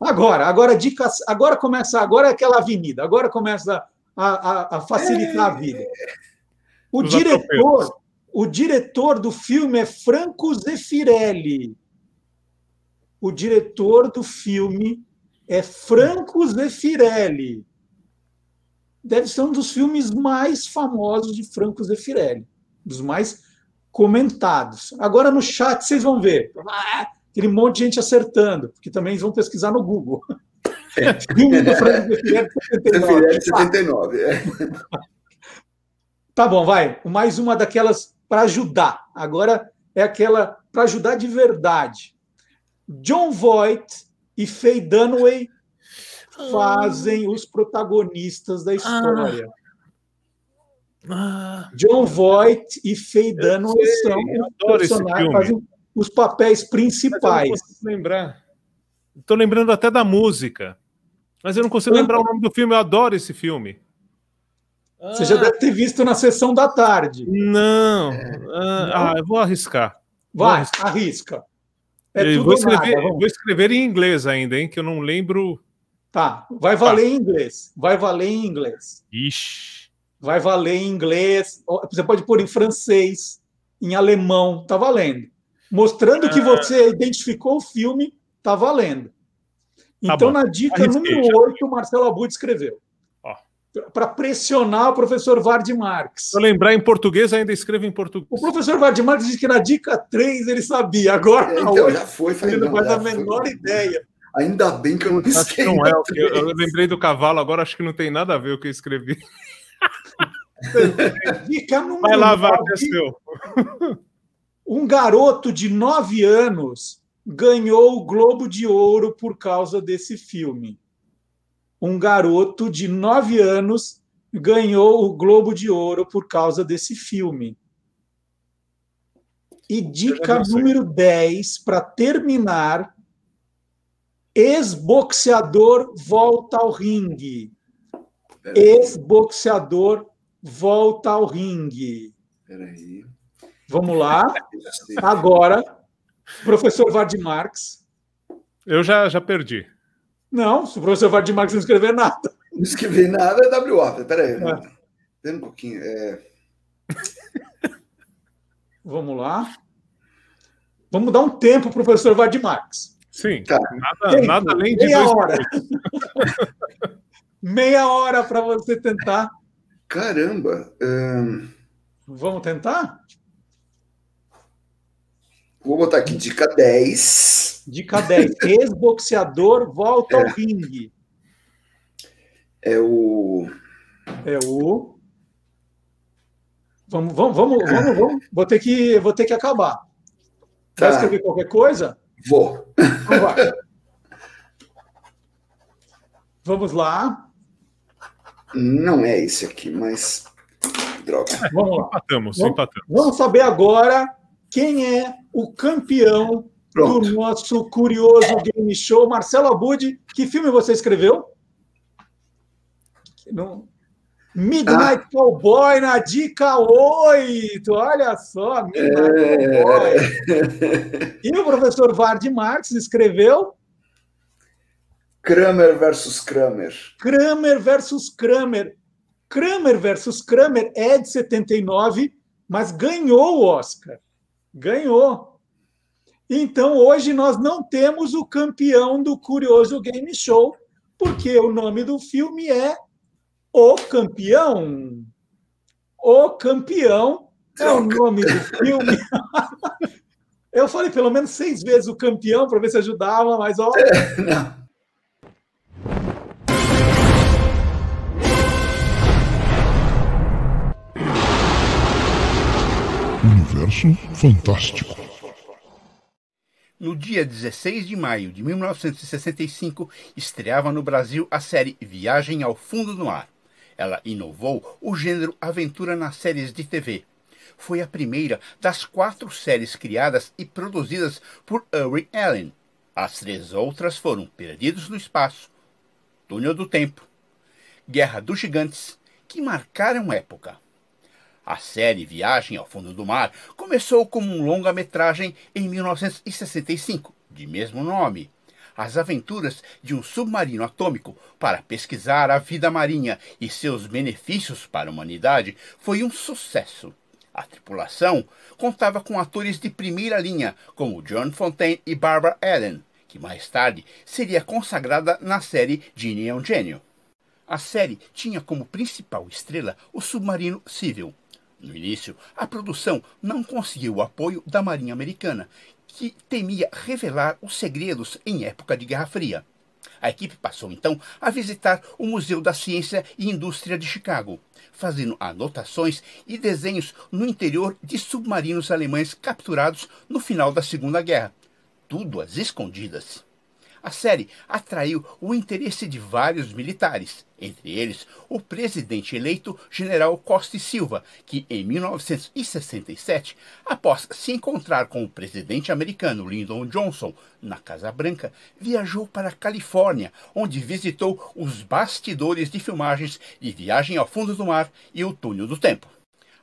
Agora, agora dicas, agora começa, agora é aquela avenida, agora começa a, a, a facilitar é. a vida. O Os diretor, o diretor do filme é Franco Zeffirelli. O diretor do filme é Franco Zeffirelli. Deve ser um dos filmes mais famosos de Franco Zeffirelli, dos mais comentados. Agora no chat vocês vão ver. Ah, aquele monte de gente acertando, porque também vão pesquisar no Google. É. *laughs* Filme do Franco Zeffirelli 79. 79 é. *laughs* Tá bom, vai. Mais uma daquelas para ajudar. Agora é aquela para ajudar de verdade. John Voight e Faye Dunaway fazem os protagonistas da história. Ah. John Voight e Faye Dunaway são os fazem os papéis principais. Não lembrar. Estou lembrando até da música, mas eu não consigo lembrar o nome do filme. Eu adoro esse filme. Você já deve ter visto na sessão da tarde. Não. Ah, ah eu vou arriscar. Vai, vou arrisca. É vou, escrever, nada, vou escrever em inglês ainda, hein? Que eu não lembro. Tá, vai valer tá. em inglês. Vai valer em inglês. Ixi. Vai valer em inglês. Você pode pôr em francês, em alemão, tá valendo. Mostrando ah. que você identificou o filme, tá valendo. Tá então, tá na dica número 8, o Marcelo Abud escreveu para pressionar o professor Vard Marx. Para lembrar em português, ainda escrevo em português. O professor Vard Marx disse que na dica 3 ele sabia, agora é, então, já foi, ele não faz a menor foi. ideia. Ainda bem que eu não escrevi. Não é, eu, eu, lembrei do cavalo, agora acho que não tem nada a ver o que eu escrevi. Dica número Vai é seu. Um garoto de 9 anos ganhou o Globo de Ouro por causa desse filme um garoto de nove anos ganhou o Globo de Ouro por causa desse filme. E dica número 10, para terminar: ex-boxeador volta ao ringue. Ex-boxeador volta ao ringue. Peraí. Vamos lá. *laughs* Agora, professor Vard Marx. Eu já, já perdi. Não, se o professor Vardy Marques não escrever nada. Não escrever nada é WO. Peraí. É. Pera um pouquinho. É... *laughs* Vamos lá. Vamos dar um tempo para o professor Vardy Marques. Sim, tá. nada, nada além de meia hora. *laughs* meia hora para você tentar. Caramba. Um... Vamos tentar? Vou botar aqui dica 10. Dica 10. *laughs* Ex-boxeador volta é. ao ringue. É o. É o. Vamos, vamos, vamos, vamos, vamos. Vou ter que, vou ter que acabar. Tá. Vai escrever qualquer coisa? Vou. Então. *laughs* Vamos lá. Não é esse aqui, mas. Droga. Vamos lá. Empatamos, vamos, empatamos. Vamos saber agora quem é o campeão Pronto. do nosso curioso game show. Marcelo Abud, que filme você escreveu? Não. Midnight ah. Cowboy na dica 8. Olha só, Midnight é... Cowboy. *laughs* E o professor Vard Marx escreveu? Kramer versus Kramer. Kramer versus Kramer. Kramer versus Kramer é de 79, mas ganhou o Oscar. Ganhou. Então, hoje nós não temos o campeão do Curioso Game Show, porque o nome do filme é O Campeão. O Campeão é o nome do filme. *laughs* Eu falei pelo menos seis vezes o campeão para ver se ajudava, mas ó. *laughs* Não. Fantástico. No dia 16 de maio de 1965, estreava no Brasil a série Viagem ao Fundo do Mar. Ela inovou o gênero aventura nas séries de TV. Foi a primeira das quatro séries criadas e produzidas por Irwin Allen. As três outras foram Perdidos no Espaço, Túnel do Tempo, Guerra dos Gigantes, que marcaram época. A série Viagem ao Fundo do Mar começou como um longa-metragem em 1965, de mesmo nome. As aventuras de um submarino atômico para pesquisar a vida marinha e seus benefícios para a humanidade foi um sucesso. A tripulação contava com atores de primeira linha, como John Fontaine e Barbara Allen, que mais tarde seria consagrada na série Ginny é um Gênio. A série tinha como principal estrela o submarino Civil. No início, a produção não conseguiu o apoio da Marinha Americana, que temia revelar os segredos em época de Guerra Fria. A equipe passou então a visitar o Museu da Ciência e Indústria de Chicago, fazendo anotações e desenhos no interior de submarinos alemães capturados no final da Segunda Guerra, tudo às escondidas. A série atraiu o interesse de vários militares, entre eles o presidente eleito General Costa e Silva, que em 1967, após se encontrar com o presidente americano Lyndon Johnson na Casa Branca, viajou para a Califórnia, onde visitou os bastidores de filmagens de Viagem ao Fundo do Mar e O Túnel do Tempo.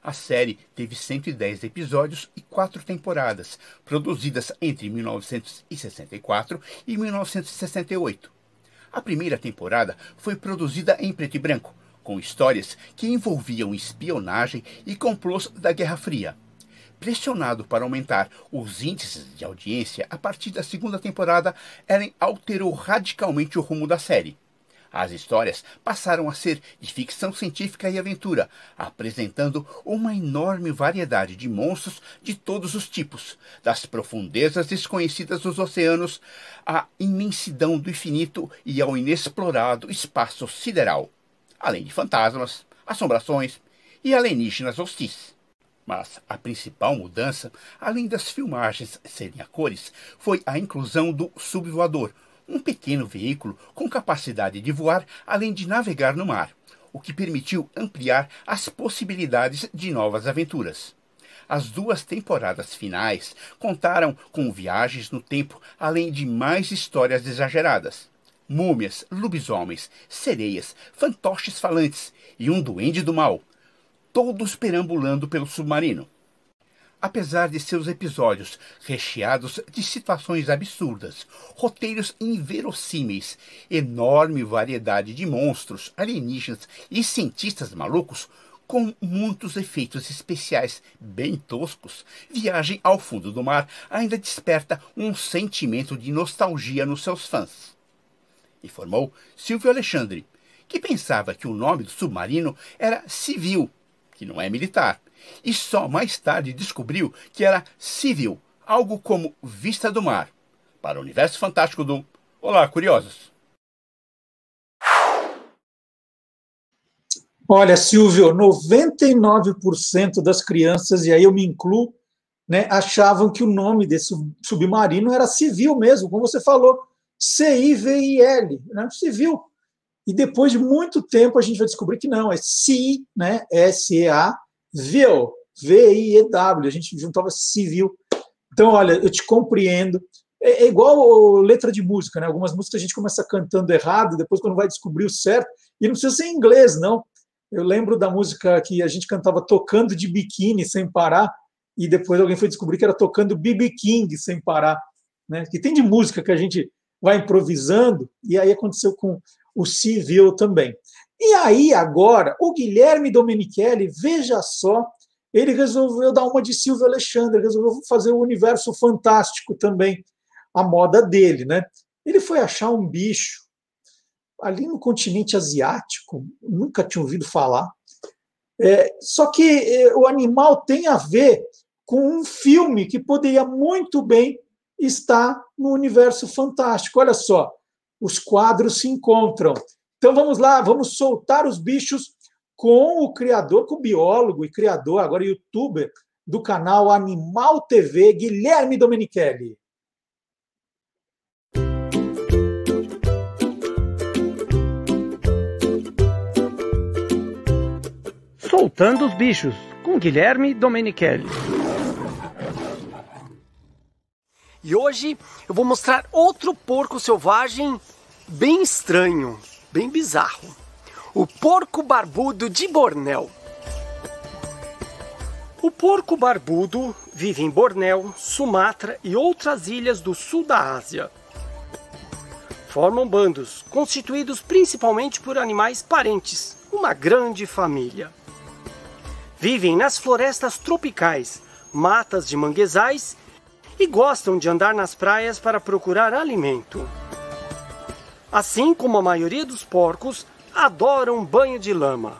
A série teve 110 episódios e quatro temporadas, produzidas entre 1964 e 1968. A primeira temporada foi produzida em preto e branco, com histórias que envolviam espionagem e complôs da Guerra Fria. Pressionado para aumentar os índices de audiência a partir da segunda temporada, Ellen alterou radicalmente o rumo da série. As histórias passaram a ser de ficção científica e aventura, apresentando uma enorme variedade de monstros de todos os tipos, das profundezas desconhecidas dos oceanos à imensidão do infinito e ao inexplorado espaço sideral, além de fantasmas, assombrações e alienígenas hostis. Mas a principal mudança, além das filmagens serem a cores, foi a inclusão do subvoador, um pequeno veículo com capacidade de voar além de navegar no mar, o que permitiu ampliar as possibilidades de novas aventuras. As duas temporadas finais contaram com viagens no tempo, além de mais histórias exageradas. Múmias, lobisomens, sereias, fantoches falantes e um duende do mal, todos perambulando pelo submarino. Apesar de seus episódios recheados de situações absurdas, roteiros inverossímeis, enorme variedade de monstros, alienígenas e cientistas malucos, com muitos efeitos especiais bem toscos, Viagem ao Fundo do Mar ainda desperta um sentimento de nostalgia nos seus fãs. Informou Silvio Alexandre, que pensava que o nome do submarino era civil, que não é militar e só mais tarde descobriu que era civil, algo como vista do mar. Para o universo fantástico do Olá, curiosos! Olha, Silvio, 99% das crianças, e aí eu me incluo, né, achavam que o nome desse submarino era civil mesmo, como você falou, C-I-V-I-L, né, civil. E depois de muito tempo a gente vai descobrir que não, é C, né, S-E-A, Viu, V-I-E-W, a gente juntava civil. Então, olha, eu te compreendo. É, é igual letra de música, né? Algumas músicas a gente começa cantando errado, depois quando vai descobrir o certo, e não precisa ser em inglês, não. Eu lembro da música que a gente cantava tocando de biquíni sem parar, e depois alguém foi descobrir que era tocando BB King sem parar, né? Que tem de música que a gente vai improvisando, e aí aconteceu com o civil também. E aí, agora, o Guilherme Domenichelli, veja só, ele resolveu dar uma de Silvio Alexandre, resolveu fazer o universo fantástico também, a moda dele, né? Ele foi achar um bicho ali no continente asiático, nunca tinha ouvido falar. É, só que é, o animal tem a ver com um filme que poderia muito bem estar no universo fantástico. Olha só, os quadros se encontram. Então vamos lá, vamos soltar os bichos com o criador, com o biólogo e criador, agora youtuber, do canal Animal TV, Guilherme Domenichelli. Soltando os Bichos, com Guilherme Domenichelli. E hoje eu vou mostrar outro porco selvagem bem estranho, bem bizarro. O porco barbudo de Bornéu. O porco barbudo vive em Bornéu, Sumatra e outras ilhas do sul da Ásia. Formam bandos, constituídos principalmente por animais parentes, uma grande família. Vivem nas florestas tropicais, matas de manguezais e gostam de andar nas praias para procurar alimento. Assim como a maioria dos porcos, adoram banho de lama.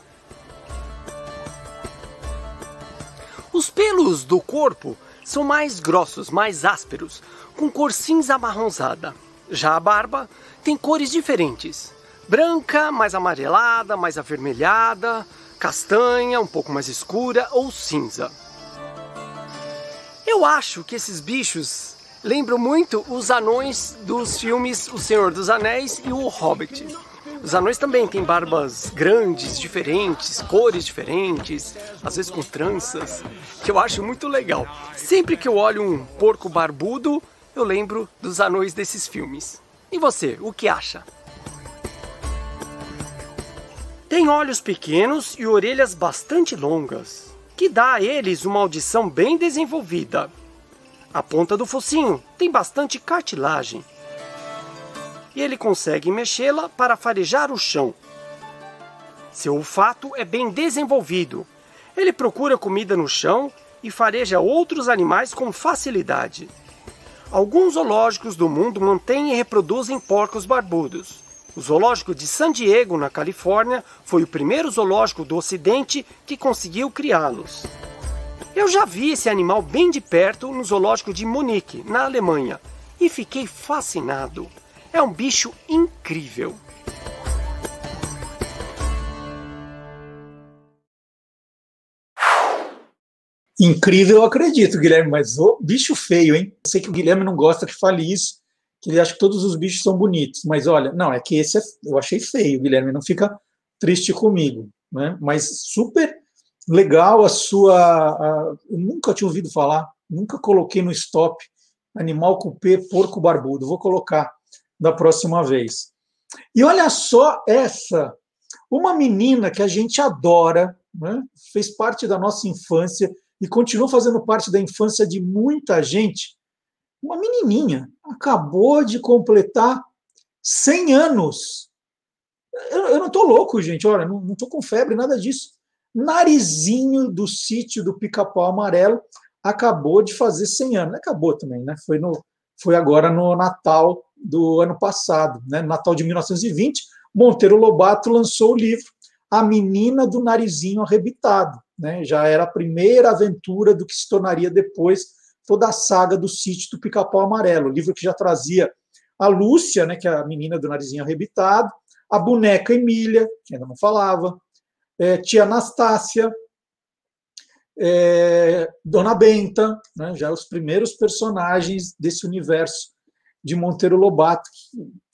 Os pelos do corpo são mais grossos, mais ásperos, com cor cinza amarronzada. Já a barba tem cores diferentes: branca, mais amarelada, mais avermelhada, castanha, um pouco mais escura ou cinza. Eu acho que esses bichos lembram muito os anões dos filmes O Senhor dos Anéis e O Hobbit. Os anões também têm barbas grandes, diferentes, cores diferentes, às vezes com tranças, que eu acho muito legal. Sempre que eu olho um porco barbudo, eu lembro dos anões desses filmes. E você, o que acha? Tem olhos pequenos e orelhas bastante longas, que dá a eles uma audição bem desenvolvida. A ponta do focinho tem bastante cartilagem e ele consegue mexê-la para farejar o chão. Seu olfato é bem desenvolvido. Ele procura comida no chão e fareja outros animais com facilidade. Alguns zoológicos do mundo mantêm e reproduzem porcos barbudos. O zoológico de San Diego, na Califórnia, foi o primeiro zoológico do Ocidente que conseguiu criá-los. Eu já vi esse animal bem de perto no zoológico de Munique, na Alemanha, e fiquei fascinado. É um bicho incrível. Incrível, eu acredito, Guilherme, mas o bicho feio, hein? Eu sei que o Guilherme não gosta que fale isso, que ele acha que todos os bichos são bonitos, mas olha, não, é que esse é, eu achei feio, Guilherme, não fica triste comigo, né? Mas super legal a sua. A, eu nunca tinha ouvido falar, nunca coloquei no stop animal cupê, porco barbudo. Vou colocar da próxima vez. E olha só essa, uma menina que a gente adora, né? fez parte da nossa infância e continua fazendo parte da infância de muita gente. Uma menininha acabou de completar 100 anos. Eu, eu não estou louco, gente, olha, não estou com febre, nada disso. Narizinho do sítio do Pica-Pau Amarelo acabou de fazer 100 anos. Acabou também, né? Foi, no, foi agora no Natal do ano passado, né? Natal de 1920, Monteiro Lobato lançou o livro A Menina do Narizinho Arrebitado. Né? Já era a primeira aventura do que se tornaria depois toda a saga do sítio do Pica-Pau Amarelo, livro que já trazia a Lúcia, né, que é a menina do narizinho arrebitado, a boneca Emília, que ainda não falava, é, tia Anastácia, é, Dona Benta, né, já os primeiros personagens desse universo de Monteiro Lobato.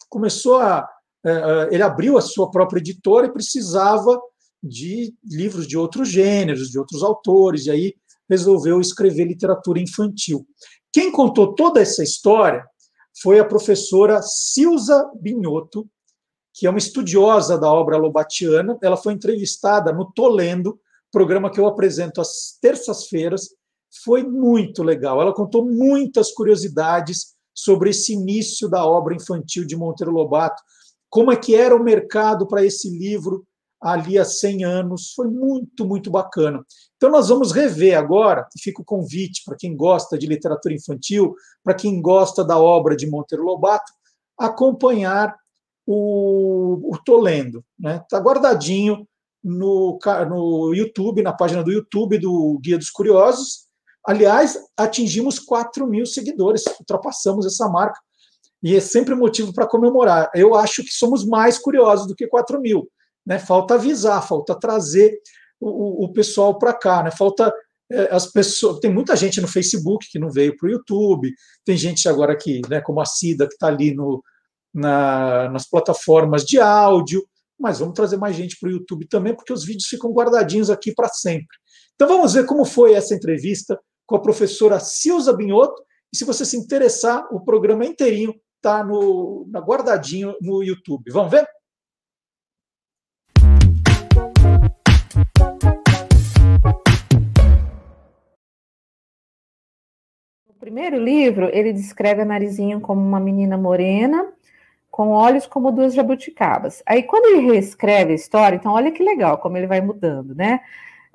Começou a. É, é, ele abriu a sua própria editora e precisava de livros de outros gêneros, de outros autores, e aí resolveu escrever literatura infantil. Quem contou toda essa história foi a professora Silza Binhoto, que é uma estudiosa da obra lobatiana. Ela foi entrevistada no Tolendo, programa que eu apresento às terças-feiras. Foi muito legal. Ela contou muitas curiosidades sobre esse início da obra infantil de Monteiro Lobato, como é que era o mercado para esse livro ali há 100 anos, foi muito, muito bacana. Então nós vamos rever agora, e fica o convite para quem gosta de literatura infantil, para quem gosta da obra de Monteiro Lobato, acompanhar o, o Tô Lendo. Está né? Tá guardadinho no, no YouTube, na página do YouTube do Guia dos Curiosos, Aliás, atingimos 4 mil seguidores, ultrapassamos essa marca. E é sempre motivo para comemorar. Eu acho que somos mais curiosos do que 4 mil. Né? Falta avisar, falta trazer o, o pessoal para cá. Né? Falta é, as pessoas. Tem muita gente no Facebook que não veio para o YouTube, tem gente agora que, né, como a Cida, que está ali no, na, nas plataformas de áudio. mas vamos trazer mais gente para o YouTube também, porque os vídeos ficam guardadinhos aqui para sempre. Então vamos ver como foi essa entrevista com a professora Silza Binhoto. E se você se interessar, o programa inteirinho está no, na guardadinho no YouTube. Vamos ver? No primeiro livro, ele descreve a Narizinho como uma menina morena, com olhos como duas jabuticabas. Aí, quando ele reescreve a história, então olha que legal como ele vai mudando, né?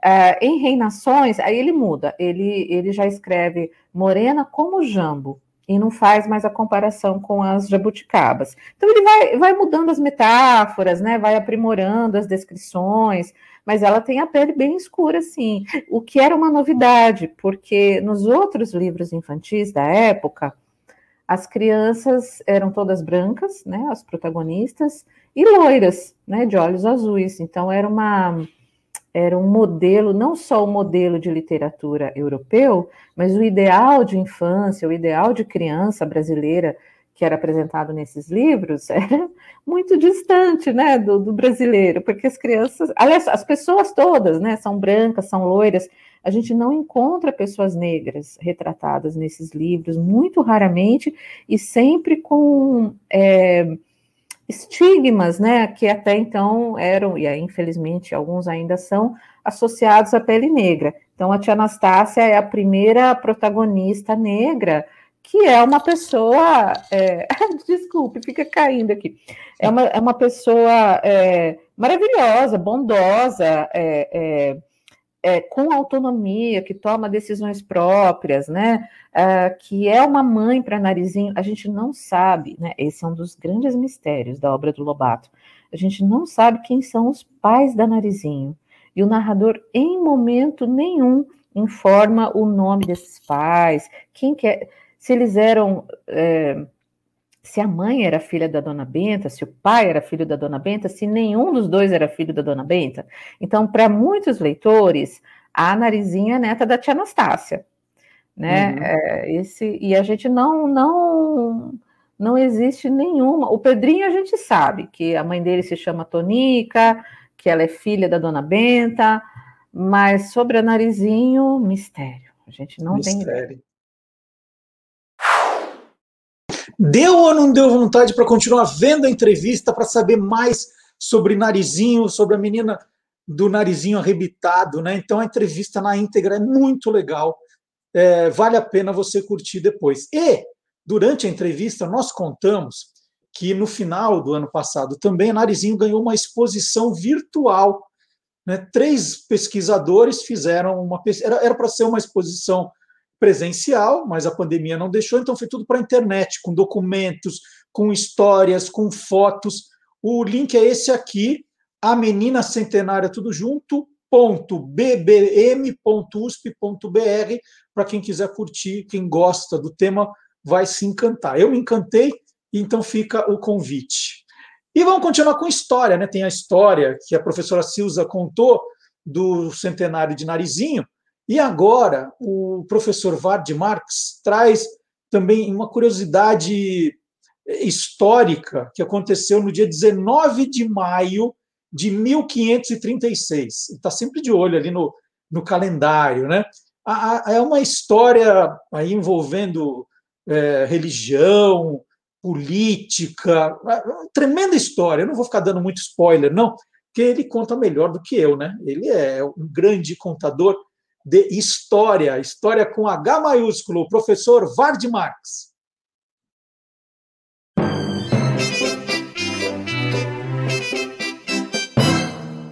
Uh, em Reinações, aí ele muda, ele, ele já escreve morena como jambo, e não faz mais a comparação com as jabuticabas. Então ele vai, vai mudando as metáforas, né? Vai aprimorando as descrições, mas ela tem a pele bem escura, sim. O que era uma novidade, porque nos outros livros infantis da época, as crianças eram todas brancas, né? As protagonistas, e loiras, né? De olhos azuis. Então era uma era um modelo, não só o modelo de literatura europeu, mas o ideal de infância, o ideal de criança brasileira que era apresentado nesses livros *laughs* era muito distante, né, do, do, brasileiro, porque as crianças, aliás, as pessoas todas, né, são brancas, são loiras, a gente não encontra pessoas negras retratadas nesses livros, muito raramente, e sempre com é, estigmas, né, que até então eram, e infelizmente alguns ainda são, associados à pele negra. Então, a tia Anastácia é a primeira protagonista negra, que é uma pessoa. É, *laughs* desculpe, fica caindo aqui. É uma, é uma pessoa é, maravilhosa, bondosa, é, é é, com autonomia, que toma decisões próprias, né? É, que é uma mãe para Narizinho, a gente não sabe, né? Esse é um dos grandes mistérios da obra do Lobato. A gente não sabe quem são os pais da Narizinho. E o narrador, em momento nenhum, informa o nome desses pais, quem quer, se eles eram. É, se a mãe era filha da dona Benta, se o pai era filho da dona Benta, se nenhum dos dois era filho da dona Benta. Então, para muitos leitores, a Narizinha é neta da tia Anastácia, né? Uhum. É, esse, e a gente não, não, não existe nenhuma. O Pedrinho a gente sabe que a mãe dele se chama Tonica, que ela é filha da dona Benta, mas sobre a Narizinho, mistério. A gente não mistério. tem ideia. Deu ou não deu vontade para continuar vendo a entrevista, para saber mais sobre Narizinho, sobre a menina do Narizinho arrebitado, né? Então a entrevista na íntegra é muito legal. É, vale a pena você curtir depois. E, durante a entrevista, nós contamos que no final do ano passado também Narizinho ganhou uma exposição virtual. Né? Três pesquisadores fizeram uma. Era para ser uma exposição presencial, mas a pandemia não deixou, então foi tudo para a internet, com documentos, com histórias, com fotos. O link é esse aqui, a menina centenária tudo junto, .bbm.usp.br, para quem quiser curtir, quem gosta do tema vai se encantar. Eu me encantei, então fica o convite. E vamos continuar com história, né? Tem a história que a professora Silza contou do centenário de Narizinho, e agora, o professor Vard Marx traz também uma curiosidade histórica que aconteceu no dia 19 de maio de 1536. Está sempre de olho ali no, no calendário, né? É uma história aí envolvendo é, religião, política, uma tremenda história. Eu não vou ficar dando muito spoiler, não, porque ele conta melhor do que eu, né? Ele é um grande contador de História, História com H maiúsculo, o professor Vard Marx.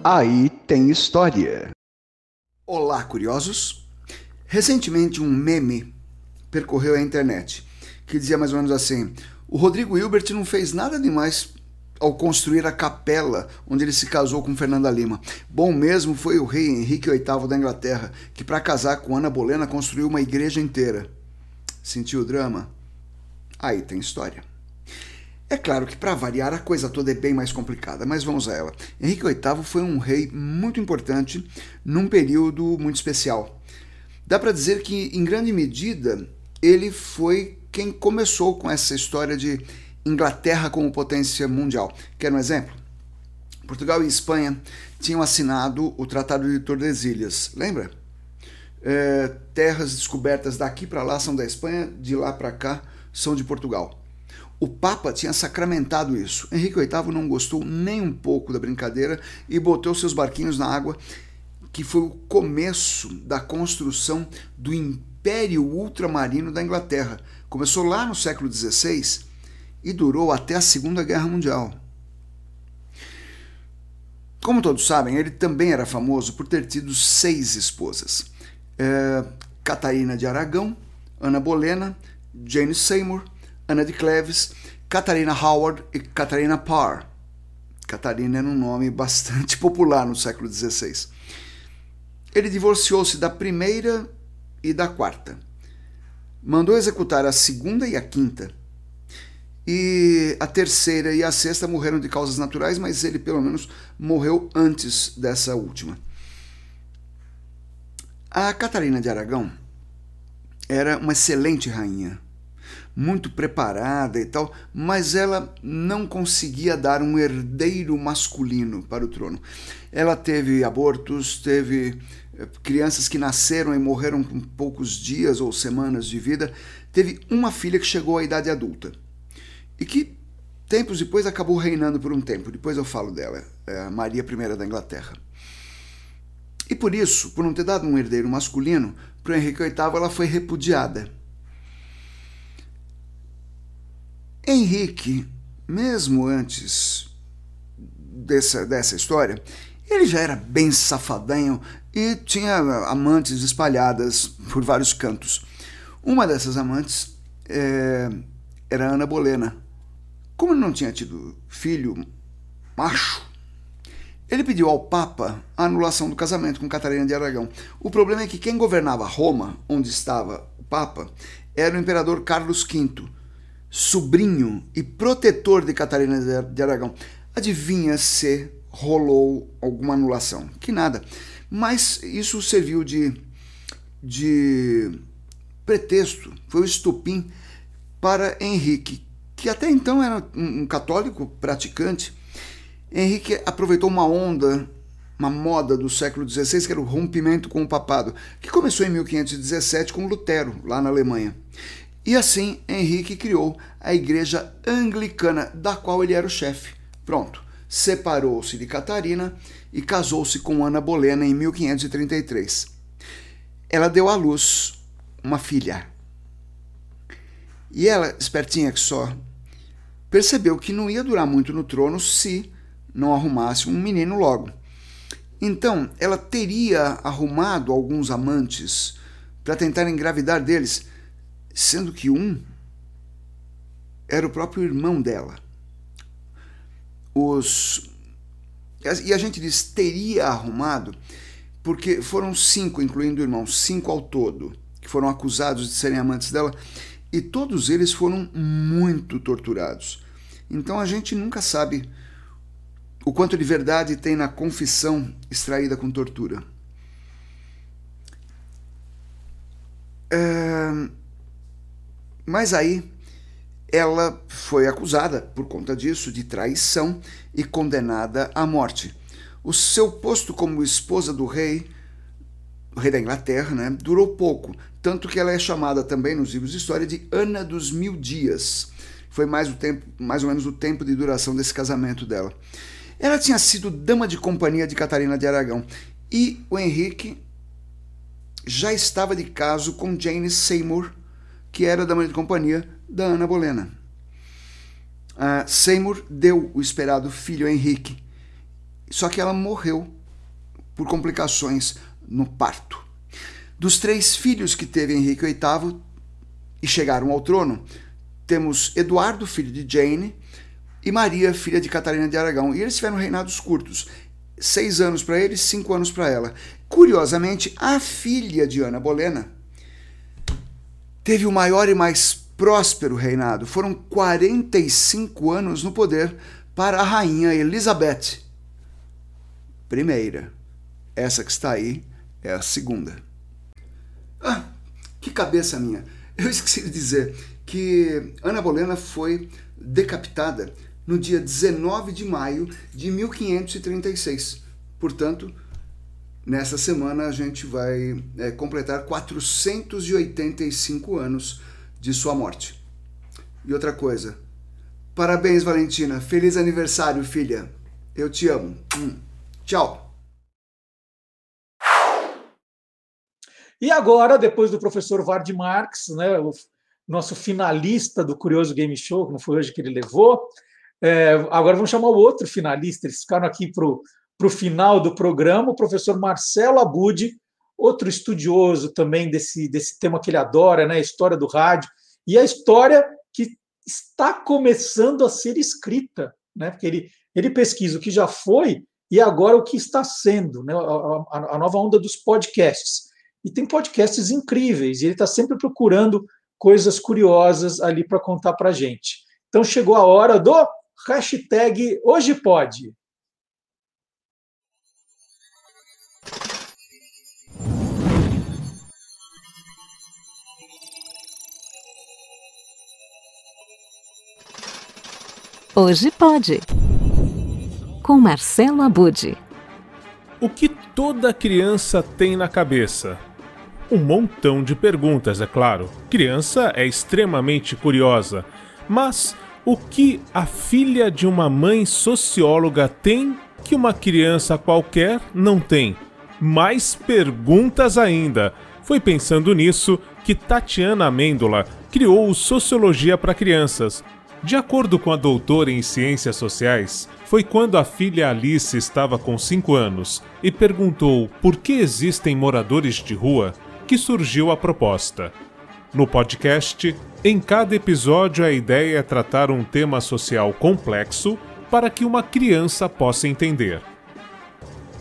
Aí tem história. Olá, curiosos! Recentemente, um meme percorreu a internet que dizia mais ou menos assim: o Rodrigo Hilbert não fez nada demais ao construir a capela onde ele se casou com Fernanda Lima. Bom mesmo foi o rei Henrique VIII da Inglaterra, que para casar com Ana Bolena construiu uma igreja inteira. Sentiu o drama? Aí tem história. É claro que para variar a coisa toda é bem mais complicada, mas vamos a ela. Henrique VIII foi um rei muito importante num período muito especial. Dá para dizer que em grande medida ele foi quem começou com essa história de Inglaterra como potência mundial. Quer um exemplo? Portugal e Espanha tinham assinado o Tratado de Tordesilhas, lembra? É, terras descobertas daqui para lá são da Espanha, de lá para cá são de Portugal. O Papa tinha sacramentado isso. Henrique VIII não gostou nem um pouco da brincadeira e botou seus barquinhos na água, que foi o começo da construção do Império Ultramarino da Inglaterra. Começou lá no século XVI e durou até a Segunda Guerra Mundial. Como todos sabem, ele também era famoso por ter tido seis esposas: é, Catarina de Aragão, Ana Bolena, Jane Seymour, Ana de Cleves, Catarina Howard e Catarina Parr. Catarina era um nome bastante *laughs* popular no século XVI. Ele divorciou-se da primeira e da quarta. Mandou executar a segunda e a quinta. E a terceira e a sexta morreram de causas naturais, mas ele pelo menos morreu antes dessa última. A Catarina de Aragão era uma excelente rainha muito preparada e tal, mas ela não conseguia dar um herdeiro masculino para o trono. Ela teve abortos, teve eh, crianças que nasceram e morreram com poucos dias ou semanas de vida, teve uma filha que chegou à idade adulta e que tempos depois acabou reinando por um tempo. Depois eu falo dela, é Maria I da Inglaterra. E por isso, por não ter dado um herdeiro masculino, para Henrique VIII ela foi repudiada. Henrique, mesmo antes dessa, dessa história, ele já era bem safadinho e tinha amantes espalhadas por vários cantos. Uma dessas amantes é, era Ana Bolena. Como ele não tinha tido filho macho, ele pediu ao Papa a anulação do casamento com Catarina de Aragão. O problema é que quem governava Roma, onde estava o Papa, era o imperador Carlos V, sobrinho e protetor de Catarina de Aragão. Adivinha se rolou alguma anulação? Que nada. Mas isso serviu de, de pretexto, foi o estupim para Henrique, que até então era um católico praticante. Henrique aproveitou uma onda, uma moda do século XVI, que era o rompimento com o papado, que começou em 1517 com Lutero, lá na Alemanha. E assim Henrique criou a Igreja Anglicana, da qual ele era o chefe. Pronto, separou-se de Catarina e casou-se com Ana Bolena em 1533. Ela deu à luz uma filha. E ela, espertinha que só, percebeu que não ia durar muito no trono se não arrumasse um menino logo. Então, ela teria arrumado alguns amantes para tentar engravidar deles sendo que um era o próprio irmão dela. Os e a gente diz teria arrumado porque foram cinco, incluindo o irmão, cinco ao todo, que foram acusados de serem amantes dela, e todos eles foram muito torturados. Então a gente nunca sabe o quanto de verdade tem na confissão extraída com tortura. É mas aí ela foi acusada, por conta disso, de traição e condenada à morte. O seu posto como esposa do rei, rei da Inglaterra, né, durou pouco, tanto que ela é chamada também nos livros de história de Ana dos Mil Dias. Foi mais, o tempo, mais ou menos o tempo de duração desse casamento dela. Ela tinha sido dama de companhia de Catarina de Aragão e o Henrique já estava de caso com Jane Seymour, que era da mãe de companhia da Ana Bolena. Uh, Seymour deu o esperado filho Henrique, só que ela morreu por complicações no parto. Dos três filhos que teve Henrique VIII e chegaram ao trono, temos Eduardo, filho de Jane, e Maria, filha de Catarina de Aragão. E eles tiveram reinados curtos, seis anos para eles, cinco anos para ela. Curiosamente, a filha de Ana Bolena, teve o maior e mais próspero reinado. Foram 45 anos no poder para a rainha Elizabeth I. Essa que está aí é a segunda. Ah, que cabeça minha! Eu *laughs* esqueci de dizer que Ana Bolena foi decapitada no dia 19 de maio de 1536. Portanto, nessa semana a gente vai é, completar 485 anos de sua morte. E outra coisa, parabéns, Valentina. Feliz aniversário, filha. Eu te amo. Hum. Tchau. E agora, depois do professor Vard Marx, né, o nosso finalista do Curioso Game Show, que não foi hoje que ele levou, é, agora vamos chamar o outro finalista. Eles ficaram aqui para o final do programa, o professor Marcelo Abud, outro estudioso também desse, desse tema que ele adora, né, a história do rádio, e a história que está começando a ser escrita, né, porque ele, ele pesquisa o que já foi e agora o que está sendo, né, a, a, a nova onda dos podcasts. E tem podcasts incríveis, e ele está sempre procurando coisas curiosas ali para contar para a gente. Então chegou a hora do hashtag Hoje Pode. Hoje pode. Com Marcelo Abude. O que toda criança tem na cabeça? Um montão de perguntas, é claro. Criança é extremamente curiosa. Mas o que a filha de uma mãe socióloga tem que uma criança qualquer não tem? Mais perguntas ainda. Foi pensando nisso que Tatiana Amêndola criou o Sociologia para Crianças. De acordo com a doutora em Ciências Sociais, foi quando a filha Alice estava com 5 anos e perguntou por que existem moradores de rua que surgiu a proposta. No podcast, em cada episódio a ideia é tratar um tema social complexo para que uma criança possa entender.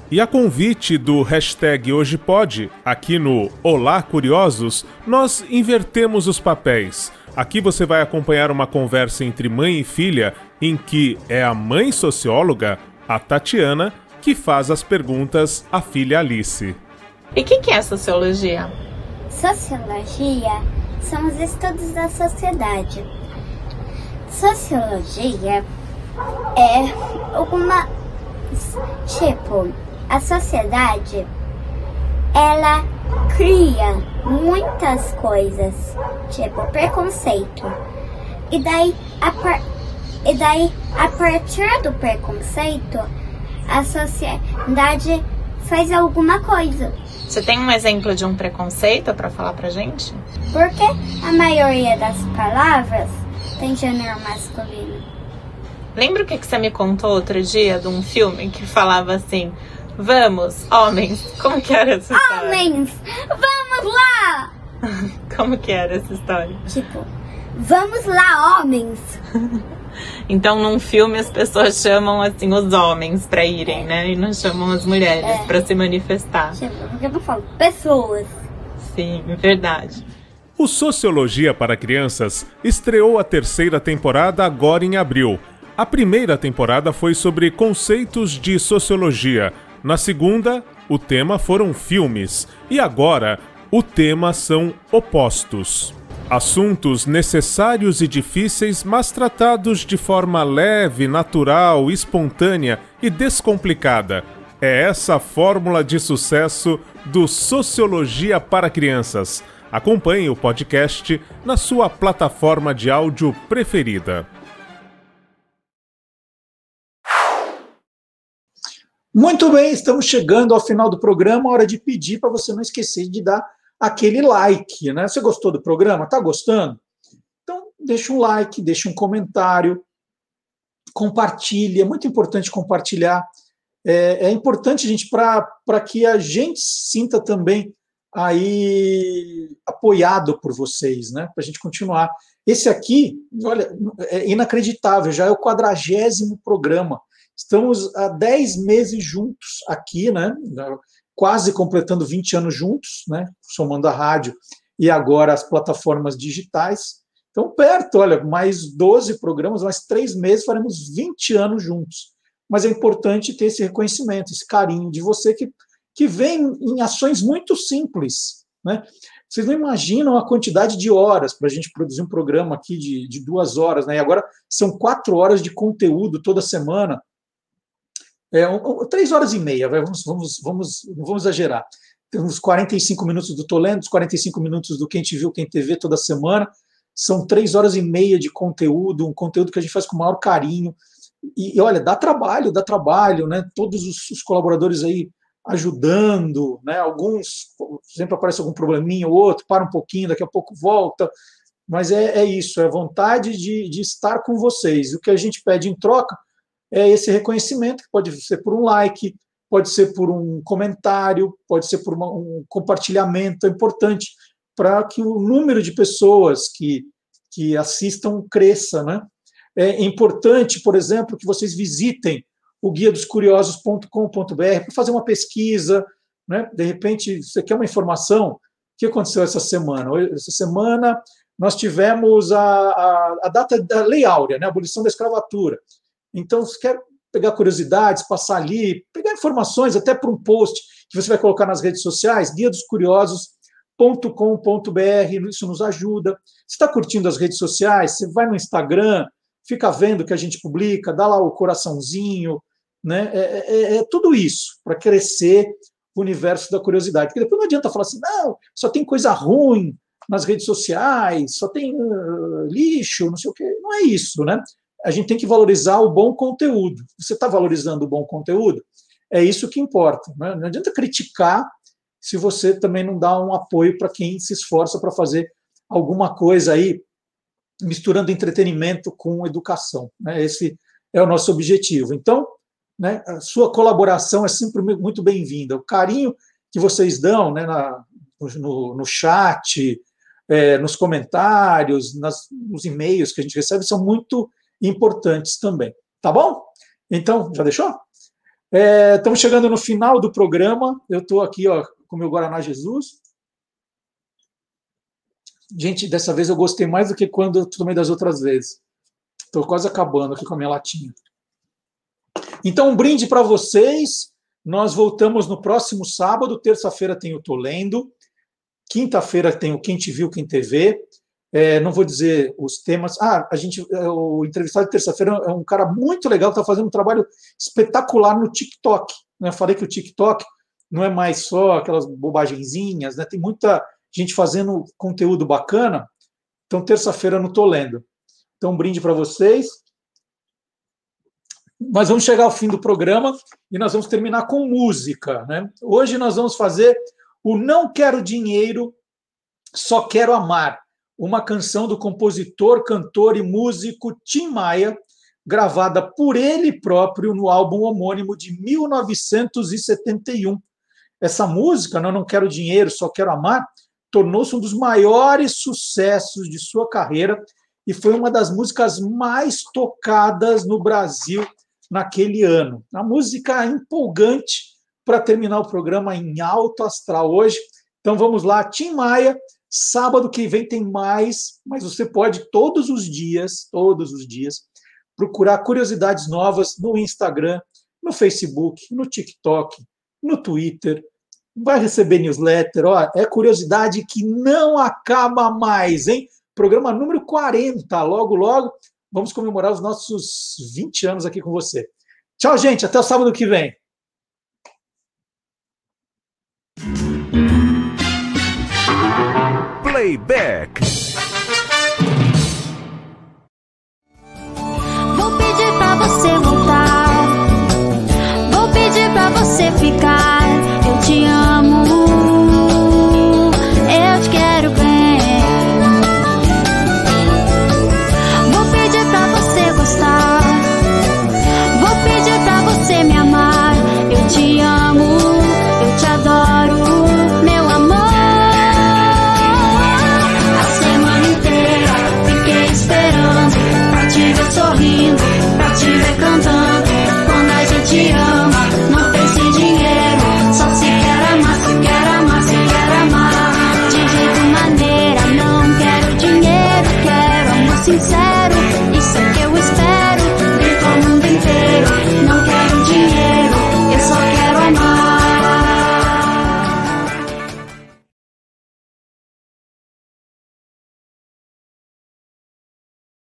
E a convite do hashtag Hoje Pode, aqui no Olá Curiosos, nós invertemos os papéis. Aqui você vai acompanhar uma conversa entre mãe e filha, em que é a mãe socióloga, a Tatiana, que faz as perguntas à filha Alice. E o que, que é sociologia? Sociologia são os estudos da sociedade. Sociologia é alguma. Tipo, a sociedade ela cria muitas coisas, tipo preconceito. E daí, a par... e daí, a partir do preconceito, a sociedade faz alguma coisa. Você tem um exemplo de um preconceito para falar pra gente? Porque a maioria das palavras tem gênero masculino. Lembra o que você me contou outro dia de um filme que falava assim: Vamos, homens. Como que era essa história? Homens, vamos lá! *laughs* Como que era essa história? Tipo, vamos lá, homens! *laughs* Então, num filme, as pessoas chamam assim os homens para irem, né? E não chamam as mulheres é. para se manifestar. Porque eu não falo pessoas. Sim, é verdade. O Sociologia para Crianças estreou a terceira temporada agora em abril. A primeira temporada foi sobre conceitos de sociologia. Na segunda, o tema foram filmes. E agora, o tema são opostos. Assuntos necessários e difíceis, mas tratados de forma leve, natural, espontânea e descomplicada. É essa a fórmula de sucesso do Sociologia para Crianças. Acompanhe o podcast na sua plataforma de áudio preferida. Muito bem, estamos chegando ao final do programa. Hora de pedir para você não esquecer de dar aquele like, né? Você gostou do programa? Tá gostando? Então, deixa um like, deixa um comentário, compartilhe. É muito importante compartilhar. É, é importante, gente, para que a gente sinta também aí apoiado por vocês, né? Para a gente continuar. Esse aqui, olha, é inacreditável, já é o quadragésimo programa. Estamos há 10 meses juntos aqui, né? Quase completando 20 anos juntos, né, somando a rádio e agora as plataformas digitais. Então, perto, olha, mais 12 programas, mais três meses, faremos 20 anos juntos. Mas é importante ter esse reconhecimento, esse carinho de você que, que vem em ações muito simples. Né? Vocês não imaginam a quantidade de horas para a gente produzir um programa aqui de, de duas horas, né? E agora são quatro horas de conteúdo toda semana. É, três horas e meia, vamos, vamos, vamos, vamos exagerar. Temos 45 minutos do Tolendo, os 45 minutos do Quem Te Viu, Quem TV toda semana. São três horas e meia de conteúdo, um conteúdo que a gente faz com o maior carinho. E, e olha, dá trabalho, dá trabalho, né? Todos os, os colaboradores aí ajudando, né? Alguns sempre aparece algum probleminha ou outro, para um pouquinho, daqui a pouco volta. Mas é, é isso, é vontade de, de estar com vocês. O que a gente pede em troca é esse reconhecimento, que pode ser por um like, pode ser por um comentário, pode ser por uma, um compartilhamento. É importante para que o número de pessoas que, que assistam cresça. Né? É importante, por exemplo, que vocês visitem o guia dos curiosos.com.br para fazer uma pesquisa. Né? De repente, você quer uma informação? O que aconteceu essa semana? Essa semana nós tivemos a, a, a data da Lei Áurea, né? a abolição da escravatura. Então, você quer pegar curiosidades, passar ali, pegar informações, até para um post que você vai colocar nas redes sociais, guia dos curiosos.com.br, isso nos ajuda. Você está curtindo as redes sociais, você vai no Instagram, fica vendo o que a gente publica, dá lá o coraçãozinho, né? É, é, é, é tudo isso para crescer o universo da curiosidade. Porque depois não adianta falar assim, não, só tem coisa ruim nas redes sociais, só tem uh, lixo, não sei o quê. Não é isso, né? A gente tem que valorizar o bom conteúdo. Você está valorizando o bom conteúdo? É isso que importa. Né? Não adianta criticar se você também não dá um apoio para quem se esforça para fazer alguma coisa aí, misturando entretenimento com educação. Né? Esse é o nosso objetivo. Então, né, a sua colaboração é sempre muito bem-vinda. O carinho que vocês dão né, na, no, no chat, é, nos comentários, nas, nos e-mails que a gente recebe, são muito importantes também. Tá bom? Então, já deixou? É, estamos chegando no final do programa. Eu estou aqui ó, com o meu Guaraná Jesus. Gente, dessa vez eu gostei mais do que quando eu tomei das outras vezes. Estou quase acabando aqui com a minha latinha. Então, um brinde para vocês. Nós voltamos no próximo sábado. Terça-feira tem o Tô Lendo. Quinta-feira tem o Quem Te Viu, Quem TV. É, não vou dizer os temas. Ah, a gente, é, o entrevistado de terça-feira é um cara muito legal, está fazendo um trabalho espetacular no TikTok. Né? Falei que o TikTok não é mais só aquelas bobagenzinhas, né? tem muita gente fazendo conteúdo bacana. Então, terça-feira não estou lendo. Então, um brinde para vocês. Mas vamos chegar ao fim do programa e nós vamos terminar com música. Né? Hoje nós vamos fazer o Não Quero Dinheiro, Só Quero Amar uma canção do compositor, cantor e músico Tim Maia, gravada por ele próprio no álbum homônimo de 1971. Essa música, Não, Não Quero Dinheiro, Só Quero Amar, tornou-se um dos maiores sucessos de sua carreira e foi uma das músicas mais tocadas no Brasil naquele ano. A música empolgante para terminar o programa em alto astral hoje. Então vamos lá, Tim Maia Sábado que vem tem mais, mas você pode todos os dias, todos os dias, procurar curiosidades novas no Instagram, no Facebook, no TikTok, no Twitter. Vai receber newsletter, ó, é curiosidade que não acaba mais, hein? Programa número 40, logo logo vamos comemorar os nossos 20 anos aqui com você. Tchau, gente, até o sábado que vem. Playback. Vou pedir pra você voltar. Vou pedir pra você ficar.